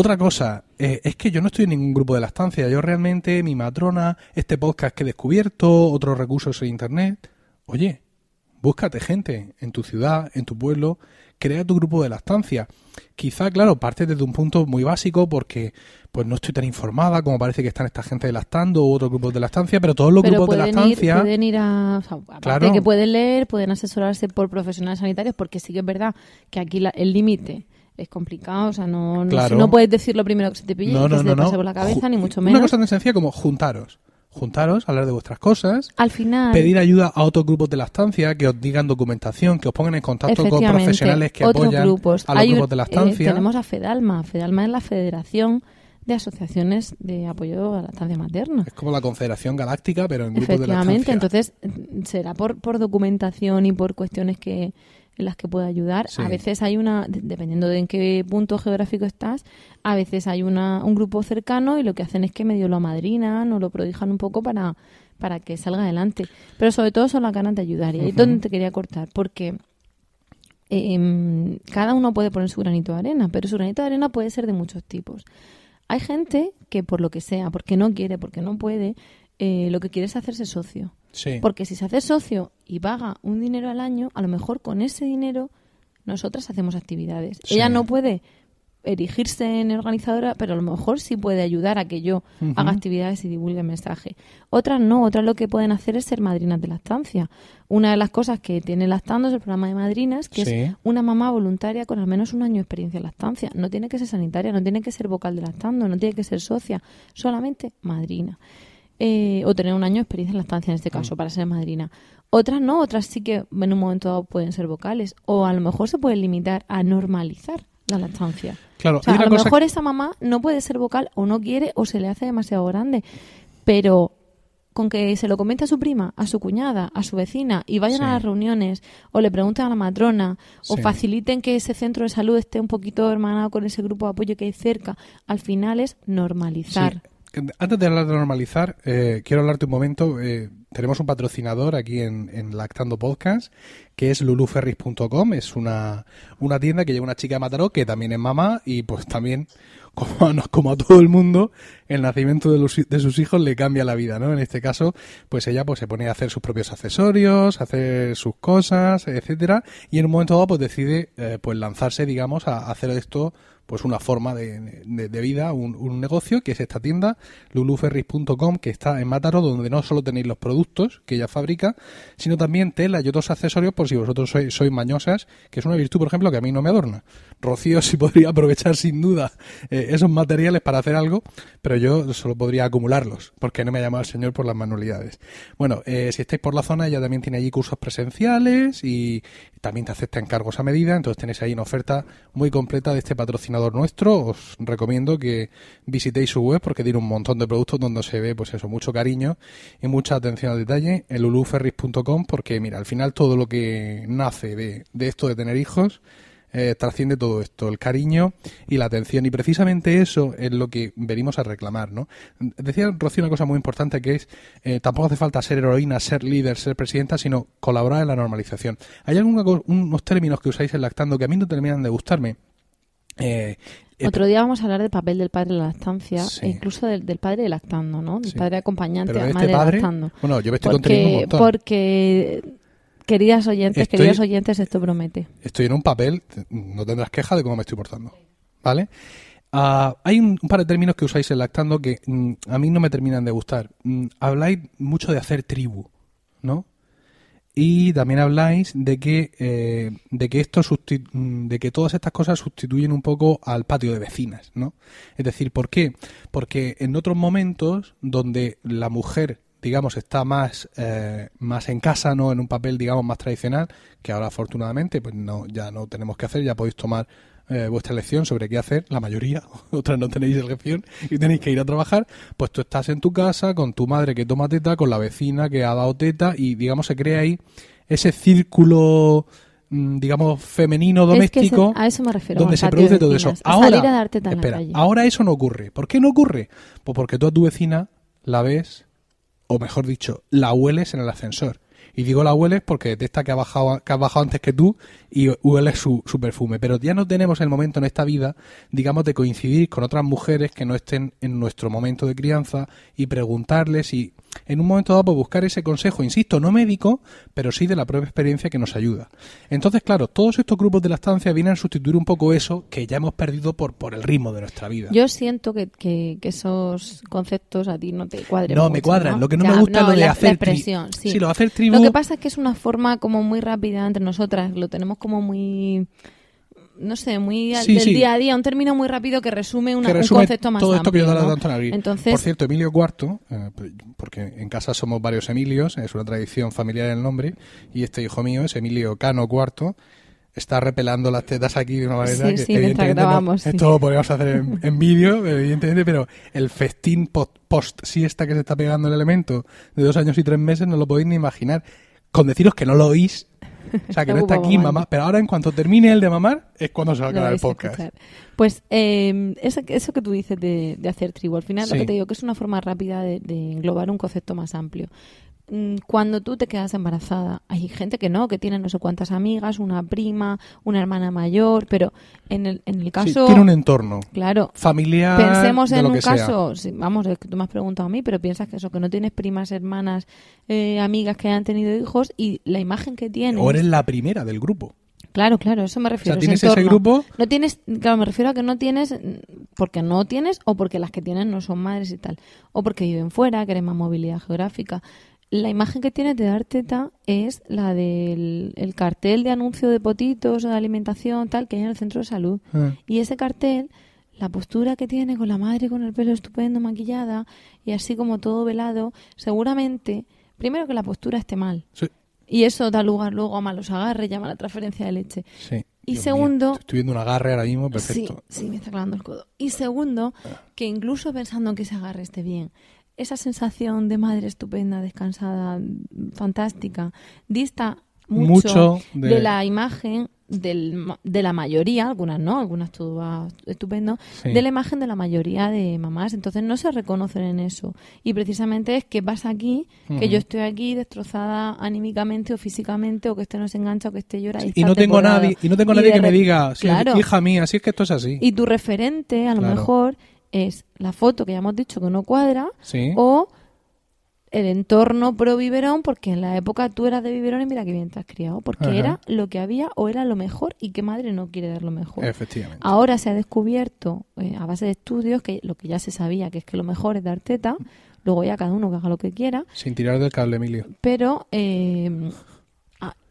[SPEAKER 2] Otra cosa, eh, es que yo no estoy en ningún grupo de la estancia. Yo realmente, mi matrona, este podcast que he descubierto, otros recursos en internet. Oye, búscate gente en tu ciudad, en tu pueblo, crea tu grupo de la estancia. Quizá, claro, parte desde un punto muy básico porque pues no estoy tan informada como parece que están esta gente de lactando u otros grupos de la estancia, pero todos los
[SPEAKER 3] pero
[SPEAKER 2] grupos de la
[SPEAKER 3] pueden ir,
[SPEAKER 2] estancia...
[SPEAKER 3] pueden ir a, o sea, aparte
[SPEAKER 2] Claro.
[SPEAKER 3] que pueden leer, pueden asesorarse por profesionales sanitarios, porque sí que es verdad que aquí la- el límite es complicado, o sea, no, no,
[SPEAKER 2] Claro.
[SPEAKER 3] no puedes decir lo primero que se te pille,
[SPEAKER 2] No,
[SPEAKER 3] que
[SPEAKER 2] no,
[SPEAKER 3] se te pase por la cabeza,
[SPEAKER 2] Ju-
[SPEAKER 3] ni mucho
[SPEAKER 2] Una
[SPEAKER 3] menos.
[SPEAKER 2] cosa tan sencilla como juntaros. Juntaros, hablar de vuestras cosas,
[SPEAKER 3] Al final,
[SPEAKER 2] pedir ayuda a otros grupos de la estancia que os digan documentación, que os pongan en contacto con profesionales que
[SPEAKER 3] otros
[SPEAKER 2] apoyan
[SPEAKER 3] grupos.
[SPEAKER 2] a los
[SPEAKER 3] Hay
[SPEAKER 2] grupos de la
[SPEAKER 3] eh, tenemos a FEDALMA. FEDALMA es la Federación de Asociaciones de Apoyo a la Estancia Materna.
[SPEAKER 2] Es como la Confederación Galáctica, pero en grupos de la
[SPEAKER 3] Efectivamente, entonces será por, por documentación y por cuestiones que en las que pueda ayudar.
[SPEAKER 2] Sí.
[SPEAKER 3] A veces hay una, de- dependiendo de en qué punto geográfico estás, a veces hay una, un grupo cercano y lo que hacen es que medio lo amadrinan o lo prodijan un poco para, para que salga adelante. Pero sobre todo son las ganas de ayudar. Y ahí es donde te quería cortar, porque em, cada uno puede poner su granito de arena, pero su granito de arena puede ser de muchos tipos. Hay gente que por lo que sea, porque no quiere, porque no puede, eh, lo que quiere es hacerse socio.
[SPEAKER 2] Sí.
[SPEAKER 3] Porque si se hace socio y paga un dinero al año, a lo mejor con ese dinero nosotras hacemos actividades.
[SPEAKER 2] Sí.
[SPEAKER 3] Ella no puede erigirse en organizadora, pero a lo mejor sí puede ayudar a que yo haga actividades y divulgue el mensaje. Otras no, otras lo que pueden hacer es ser madrinas de la estancia. Una de las cosas que tiene Lactando es el programa de madrinas, que
[SPEAKER 2] Sí.
[SPEAKER 3] es una mamá voluntaria con al menos un año de experiencia en lactancia. No tiene que ser sanitaria, no tiene que ser vocal de Lactando, no tiene que ser socia, solamente madrina. Eh, o tener un año de experiencia en lactancia en este caso para ser madrina. Otras no, otras sí que en un momento dado pueden ser vocales. O a lo mejor se pueden limitar a normalizar la lactancia.
[SPEAKER 2] Claro,
[SPEAKER 3] O sea,
[SPEAKER 2] hay
[SPEAKER 3] a lo mejor
[SPEAKER 2] que-
[SPEAKER 3] esa mamá no puede ser vocal o no quiere o se le hace demasiado grande. Pero con que se lo comente a su prima, a su cuñada, a su vecina y vayan
[SPEAKER 2] Sí.
[SPEAKER 3] a las reuniones o le pregunten a la matrona o
[SPEAKER 2] Sí.
[SPEAKER 3] faciliten que ese centro de salud esté un poquito hermanado con ese grupo de apoyo que hay cerca, al final es normalizar.
[SPEAKER 2] Sí. Antes de hablar de normalizar, eh, quiero hablarte un momento. eh, tenemos un patrocinador aquí en, en Lactando Podcast, que es luluferris.com. Es una, una tienda que lleva una chica de Mataró, que también es mamá, y pues también, como a, como a todo el mundo, el nacimiento de, los de sus hijos le cambia la vida, ¿no? En este caso, pues ella pues se pone a hacer sus propios accesorios, hacer sus cosas, etcétera, y en un momento dado pues decide eh, pues lanzarse, digamos, a, hacer esto pues una forma de, de- vida, un, un negocio, que es esta tienda, luluferris.com, que está en Mátaro, donde no solo tenéis los productos que ella fabrica, sino también tela y otros accesorios por si vosotros sois, sois mañosas, que es una virtud, por ejemplo, que a mí no me adorna. Rocío sí podría aprovechar sin duda eh, esos materiales para hacer algo, pero yo solo podría acumularlos, porque no me ha llamado el señor por las manualidades. Bueno, eh, si estáis por la zona, ella también tiene allí cursos presenciales y también te acepta encargos a medida, entonces tenéis ahí una oferta muy completa de este patrocinador nuestro. Os recomiendo que visitéis su web porque tiene un montón de productos donde se ve, pues eso, mucho cariño y mucha atención al detalle. El luluferris.com porque, mira, al final todo lo que nace de, de esto de tener hijos eh, trasciende todo esto, el cariño y la atención. Y precisamente eso es lo que venimos a reclamar, ¿no? Decía Rocío una cosa muy importante que es, eh, tampoco hace falta ser heroína, ser líder, ser presidenta, sino colaborar en la normalización. Hay algunos unos términos que usáis en lactando que a mí no terminan de gustarme. Eh, eh,
[SPEAKER 3] Otro día vamos a hablar del papel del padre en la lactancia
[SPEAKER 2] Sí.
[SPEAKER 3] e incluso del, del padre lactando, ¿no? Del
[SPEAKER 2] Sí.
[SPEAKER 3] padre acompañante
[SPEAKER 2] pero
[SPEAKER 3] a
[SPEAKER 2] de
[SPEAKER 3] madre
[SPEAKER 2] este padre,
[SPEAKER 3] lactando.
[SPEAKER 2] bueno, yo me estoy un montón.
[SPEAKER 3] porque, queridas oyentes,
[SPEAKER 2] Estoy-
[SPEAKER 3] queridos oyentes, esto promete.
[SPEAKER 2] estoy en un papel, no tendrás queja de cómo me estoy portando. ¿Vale? Ah, hay un, un par de términos que usáis en lactando que mm, a mí no me terminan de gustar. Mm, habláis mucho de hacer tribu, ¿no? Y también habláis de que eh, de que esto mm, de que todas estas cosas sustituyen un poco al patio de vecinas, ¿no? Es decir, ¿por qué? Porque en otros momentos donde la mujer digamos está más eh, más en casa, no en un papel digamos más tradicional, que ahora afortunadamente pues no ya no tenemos que hacer, ya podéis tomar eh, vuestra elección sobre qué hacer, la mayoría, otras no tenéis elección y tenéis que ir a trabajar, pues tú estás en tu casa con tu madre que toma teta, con la vecina que ha dado teta y digamos se crea ahí ese círculo mm, digamos femenino doméstico
[SPEAKER 3] Es que se- a eso me refiero.
[SPEAKER 2] donde se produce todo eso. Ahora,
[SPEAKER 3] salir a
[SPEAKER 2] espera, ahora eso no ocurre. ¿Por qué no ocurre? Pues porque tú a tu vecina la ves, o mejor dicho, la hueles en el ascensor. Y digo la hueles porque detecta que ha bajado, que ha bajado antes que tú y hueles su, su perfume. Pero ya no tenemos el momento en esta vida, digamos, de coincidir con otras mujeres que no estén en nuestro momento de crianza y preguntarles y en un momento dado pues, buscar ese consejo, insisto, no médico, pero sí de la propia experiencia que nos ayuda. Entonces, claro, todos estos grupos de la estancia vienen a sustituir un poco eso que ya hemos perdido por, por el ritmo de nuestra vida.
[SPEAKER 3] Yo siento que, que, que esos conceptos a ti no te cuadran.
[SPEAKER 2] No, me cuadran. Lo que no
[SPEAKER 3] Ya,
[SPEAKER 2] me gusta es lo de
[SPEAKER 3] la-
[SPEAKER 2] hacer
[SPEAKER 3] la expresión, sí.
[SPEAKER 2] Sí, lo hacer tribu-
[SPEAKER 3] Lo que pasa es que es una forma como muy rápida entre nosotras. Lo tenemos como muy. No sé, muy al-
[SPEAKER 2] Sí,
[SPEAKER 3] del
[SPEAKER 2] sí.
[SPEAKER 3] día a día, un término muy rápido que resume, una-
[SPEAKER 2] que
[SPEAKER 3] un
[SPEAKER 2] resume
[SPEAKER 3] concepto más
[SPEAKER 2] todo esto que yo
[SPEAKER 3] amplio, ¿no?
[SPEAKER 2] tanto en.
[SPEAKER 3] Entonces,
[SPEAKER 2] Por cierto, Emilio IV, eh, porque en casa somos varios Emilios, es una tradición familiar el nombre, y este hijo mío es Emilio Cano IV, está repelando las tetas aquí de una manera
[SPEAKER 3] Sí,
[SPEAKER 2] que
[SPEAKER 3] sí,
[SPEAKER 2] evidentemente no-
[SPEAKER 3] grabamos, sí.
[SPEAKER 2] esto lo podríamos hacer en, en vídeo, evidentemente, pero el festín post, post siesta que se está pegando el elemento de dos años y tres meses no lo podéis ni imaginar. Con deciros que no lo oís, o sea, que no está aquí
[SPEAKER 3] Mamá.
[SPEAKER 2] mamá, pero ahora en cuanto termine el de mamar es cuando se va a acabar el podcast.
[SPEAKER 3] Pues eh, eso, que- eso que tú dices de, de hacer tribu, al final
[SPEAKER 2] Sí.
[SPEAKER 3] lo que te digo que es una forma rápida de, de englobar un concepto más amplio. Mm, Cuando tú te quedas embarazada, hay gente que no, que tiene no sé cuántas amigas, una prima, una hermana mayor, pero en el, en el
[SPEAKER 2] Sí,
[SPEAKER 3] caso...
[SPEAKER 2] tiene un entorno
[SPEAKER 3] Claro,
[SPEAKER 2] familiar.
[SPEAKER 3] Pensemos
[SPEAKER 2] de
[SPEAKER 3] en
[SPEAKER 2] lo
[SPEAKER 3] un
[SPEAKER 2] que sea.
[SPEAKER 3] caso, vamos, es que tú me has preguntado a mí, pero piensas que eso, que no tienes primas, hermanas, eh, amigas que hayan tenido hijos y la imagen que tienes.
[SPEAKER 2] O eres la primera del grupo.
[SPEAKER 3] Claro, claro, eso me
[SPEAKER 2] O
[SPEAKER 3] refiero.
[SPEAKER 2] sea,
[SPEAKER 3] ese
[SPEAKER 2] tienes ese grupo.
[SPEAKER 3] No tienes, claro, me refiero a que no tienes, porque no tienes o porque las que tienes no son madres y tal. O porque viven fuera, que eres más movilidad geográfica. La imagen que tienes de dar teta es la del el cartel de anuncio de potitos o de alimentación, tal, que hay en el centro de salud.
[SPEAKER 2] Ah.
[SPEAKER 3] Y ese cartel, la postura que tiene con la madre con el pelo estupendo, maquillada y así como todo velado, seguramente, primero que la postura esté mal.
[SPEAKER 2] Sí,
[SPEAKER 3] Y eso da lugar luego a malos agarres, llama la transferencia de leche.
[SPEAKER 2] sí.
[SPEAKER 3] Y
[SPEAKER 2] Dios
[SPEAKER 3] segundo-
[SPEAKER 2] mío, estoy viendo un agarre ahora mismo, perfecto.
[SPEAKER 3] Sí, sí, me está clavando el codo. Y segundo, que incluso pensando en que ese agarre esté bien, esa sensación de madre estupenda, descansada, fantástica, dista mucho,
[SPEAKER 2] Mucho
[SPEAKER 3] de...
[SPEAKER 2] de-
[SPEAKER 3] la imagen del de la mayoría, algunas no, algunas todo va estupendo,
[SPEAKER 2] Sí.
[SPEAKER 3] de la imagen de la mayoría de mamás. Entonces no se reconocen en eso. Y precisamente es que pasa aquí, que yo estoy aquí destrozada anímicamente o físicamente, o que este no se engancha, o que este llora.
[SPEAKER 2] y
[SPEAKER 3] está
[SPEAKER 2] no tengo nadie, y no tengo
[SPEAKER 3] Y
[SPEAKER 2] nadie que me diga, "Sí,
[SPEAKER 3] Claro.
[SPEAKER 2] hija mía, si es que esto es así.
[SPEAKER 3] Y tu referente, a lo
[SPEAKER 2] Claro.
[SPEAKER 3] mejor, es la foto que ya hemos dicho que no cuadra,
[SPEAKER 2] Sí.
[SPEAKER 3] o el entorno pro biberón, porque en la época tú eras de biberón y mira qué bien te has criado, porque
[SPEAKER 2] Ajá.
[SPEAKER 3] era lo que había o era lo mejor y qué madre no quiere dar lo mejor.
[SPEAKER 2] Efectivamente.
[SPEAKER 3] Ahora se ha descubierto eh, a base de estudios que lo que ya se sabía, que es que lo mejor es dar teta, luego ya cada uno que haga lo que quiera,
[SPEAKER 2] Sin tirar del cable, Emilio.
[SPEAKER 3] pero eh,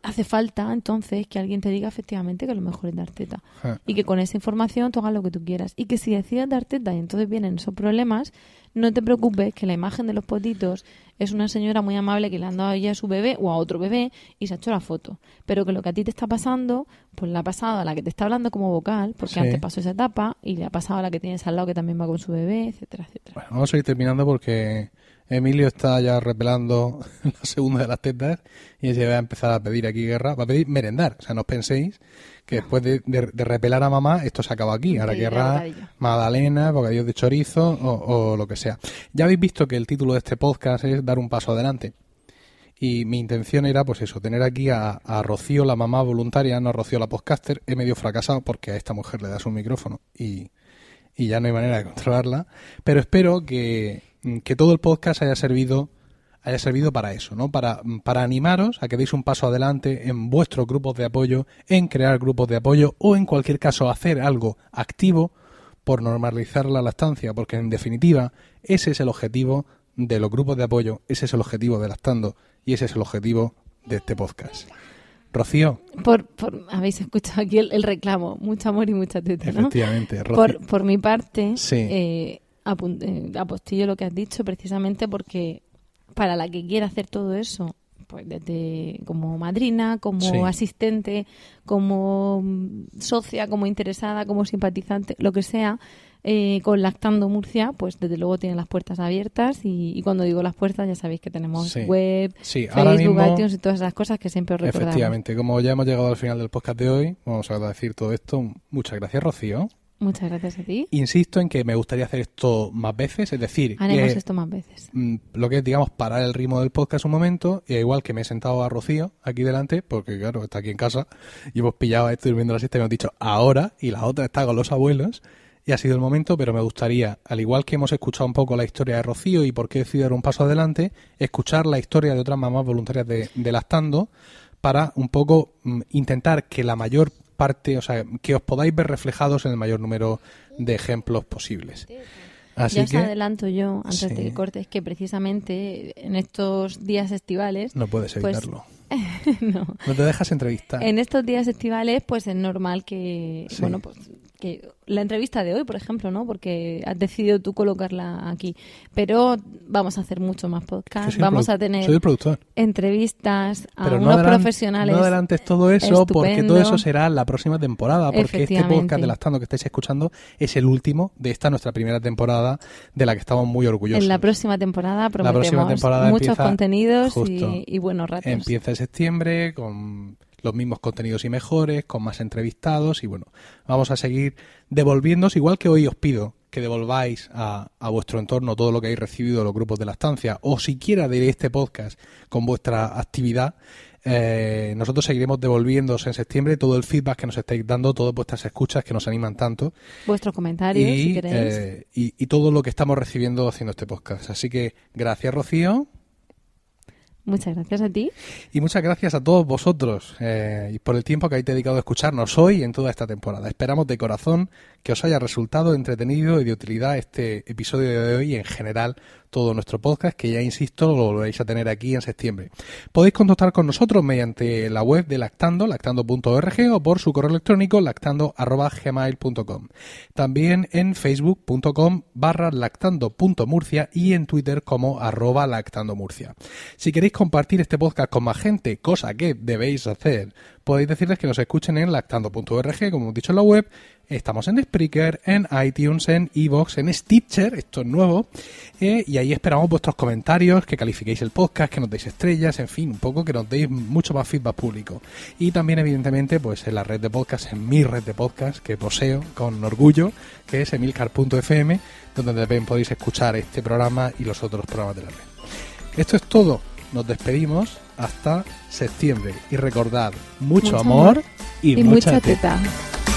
[SPEAKER 3] hace falta entonces que alguien te diga efectivamente que lo mejor es dar teta y que con esa información tú hagas lo que tú quieras y que si decides dar teta y entonces vienen esos problemas, no te preocupes que la imagen de los potitos es una señora muy amable que le han dado a ella a su bebé o a otro bebé y se ha hecho la foto. Pero que lo que a ti te está pasando, pues le ha pasado a la que te está hablando como vocal, porque
[SPEAKER 2] Sí.
[SPEAKER 3] antes pasó esa etapa, y le ha pasado a la que tienes al lado que también va con su bebé, etcétera, etcétera.
[SPEAKER 2] Bueno, vamos a ir terminando porque Emilio está ya repelando la segunda de las tetas y se va a empezar a pedir aquí guerra, va a pedir merendar. O sea, no os penséis que después de, de- de repelar a mamá esto se acaba aquí. Ahora
[SPEAKER 3] bocadillo.
[SPEAKER 2] magdalena, bocadillos de chorizo o, o lo que sea. Ya habéis visto que el título de este podcast es dar un paso adelante. Y mi intención era, pues eso, tener aquí a, a Rocío, la mamá voluntaria, no a Rocío, la podcaster. He medio fracasado porque a esta mujer le das un micrófono y, y ya no hay manera de controlarla. Pero espero que, que todo el podcast haya servido haya servido para eso, ¿no? Para, para animaros a que deis un paso adelante en vuestros grupos de apoyo, en crear grupos de apoyo o en cualquier caso hacer algo activo por normalizar la lactancia, porque en definitiva ese es el objetivo de los grupos de apoyo, ese es el objetivo de Lactando y ese es el objetivo de este podcast. Rocío,
[SPEAKER 3] Por, por- habéis escuchado aquí el, el reclamo, mucho amor y mucha teta, ¿no?
[SPEAKER 2] efectivamente, Rocío.
[SPEAKER 3] Por, por mi parte,
[SPEAKER 2] Sí.
[SPEAKER 3] eh, eh, apostillo lo que has dicho precisamente porque para la que quiera hacer todo eso, pues desde como madrina, como
[SPEAKER 2] Sí.
[SPEAKER 3] asistente, como mm, socia, como interesada, como simpatizante, lo que sea, eh, con Lactando Murcia, pues desde luego tiene las puertas abiertas y, y cuando digo las puertas ya sabéis que tenemos
[SPEAKER 2] Sí.
[SPEAKER 3] web,
[SPEAKER 2] Sí,
[SPEAKER 3] Facebook,
[SPEAKER 2] mismo-
[SPEAKER 3] iTunes y todas esas cosas que siempre os recordamos.
[SPEAKER 2] Efectivamente, como ya hemos llegado al final del podcast de hoy, vamos a decir todo esto. Muchas gracias, Rocío.
[SPEAKER 3] Muchas gracias a ti.
[SPEAKER 2] Insisto en que me gustaría hacer esto más veces, es decir,
[SPEAKER 3] Haremos esto más veces.
[SPEAKER 2] mm, lo que es, digamos, parar el ritmo del podcast un momento, y igual que me he sentado a Rocío aquí delante, porque claro, está aquí en casa, y hemos pillado a esto durmiendo la siesta y hemos dicho ahora, y la otra está con los abuelos, y ha sido el momento, pero me gustaría, al igual que hemos escuchado un poco la historia de Rocío y por qué decidió dar un paso adelante, escuchar la historia de otras mamás voluntarias de, de Lactando para un poco mm, intentar que la mayor parte, o sea, que os podáis ver reflejados en el mayor número de ejemplos posibles. Así
[SPEAKER 3] ya os
[SPEAKER 2] que
[SPEAKER 3] adelanto yo, antes
[SPEAKER 2] Sí.
[SPEAKER 3] de que cortes, que precisamente en estos días estivales...
[SPEAKER 2] no puedes
[SPEAKER 3] pues,
[SPEAKER 2] evitarlo.
[SPEAKER 3] no.
[SPEAKER 2] No te dejas entrevistar.
[SPEAKER 3] En estos días estivales, pues es normal que,
[SPEAKER 2] Sí.
[SPEAKER 3] bueno, pues que la entrevista de hoy, por ejemplo, ¿no? Porque has decidido tú colocarla aquí. Pero vamos a hacer mucho más podcast. Vamos a tener entrevistas a
[SPEAKER 2] Pero no,
[SPEAKER 3] unos profesionales.
[SPEAKER 2] no adelantes todo eso porque todo eso será la próxima temporada. Porque este podcast de Lactando que estáis escuchando es el último de esta nuestra primera temporada de la que estamos muy orgullosos.
[SPEAKER 3] En la próxima temporada prometemos
[SPEAKER 2] próxima temporada
[SPEAKER 3] muchos contenidos y, y buenos ratos.
[SPEAKER 2] Empieza en septiembre con los mismos contenidos y mejores, con más entrevistados y bueno, vamos a seguir devolviéndoos, igual que hoy os pido que devolváis a, a vuestro entorno todo lo que habéis recibido de los grupos de la estancia o siquiera de este podcast con vuestra actividad. eh, nosotros seguiremos devolviéndoos en septiembre todo el feedback que nos estáis dando, todas vuestras escuchas que nos animan tanto
[SPEAKER 3] Vuestros comentarios,
[SPEAKER 2] y,
[SPEAKER 3] si queréis.
[SPEAKER 2] eh, y, y todo lo que estamos recibiendo haciendo este podcast. Así que gracias Rocío.
[SPEAKER 3] Muchas gracias a ti.
[SPEAKER 2] Y muchas gracias a todos vosotros eh, por el tiempo que habéis dedicado a escucharnos hoy en toda esta temporada. Esperamos de corazón que os haya resultado entretenido y de utilidad este episodio de hoy y en general todo nuestro podcast, que ya insisto, lo volveréis a tener aquí en septiembre. Podéis contactar con nosotros mediante la web de Lactando, lactando.org o por su correo electrónico lactando.gmail.com. También en facebook.com barra lactando.murcia y en Twitter como arroba lactandomurcia. Si queréis compartir este podcast con más gente, cosa que debéis hacer, podéis decirles que nos escuchen en lactando.org, como hemos dicho en la web, Estamos en Spreaker, en iTunes, en Evox, en Stitcher, esto es nuevo, eh, y ahí esperamos vuestros comentarios, que califiquéis el podcast, que nos deis estrellas, en fin, un poco que nos deis mucho más feedback público. Y también, evidentemente, pues en la red de podcast, en mi red de podcast, que poseo con orgullo, que es emilcar.fm, donde también podéis escuchar este programa y los otros programas de la red. Esto es todo. Nos despedimos hasta septiembre. Y recordad, mucho,
[SPEAKER 3] Mucho
[SPEAKER 2] amor,
[SPEAKER 3] amor
[SPEAKER 2] y,
[SPEAKER 3] Y
[SPEAKER 2] mucha,
[SPEAKER 3] mucha
[SPEAKER 2] teta.
[SPEAKER 3] teta.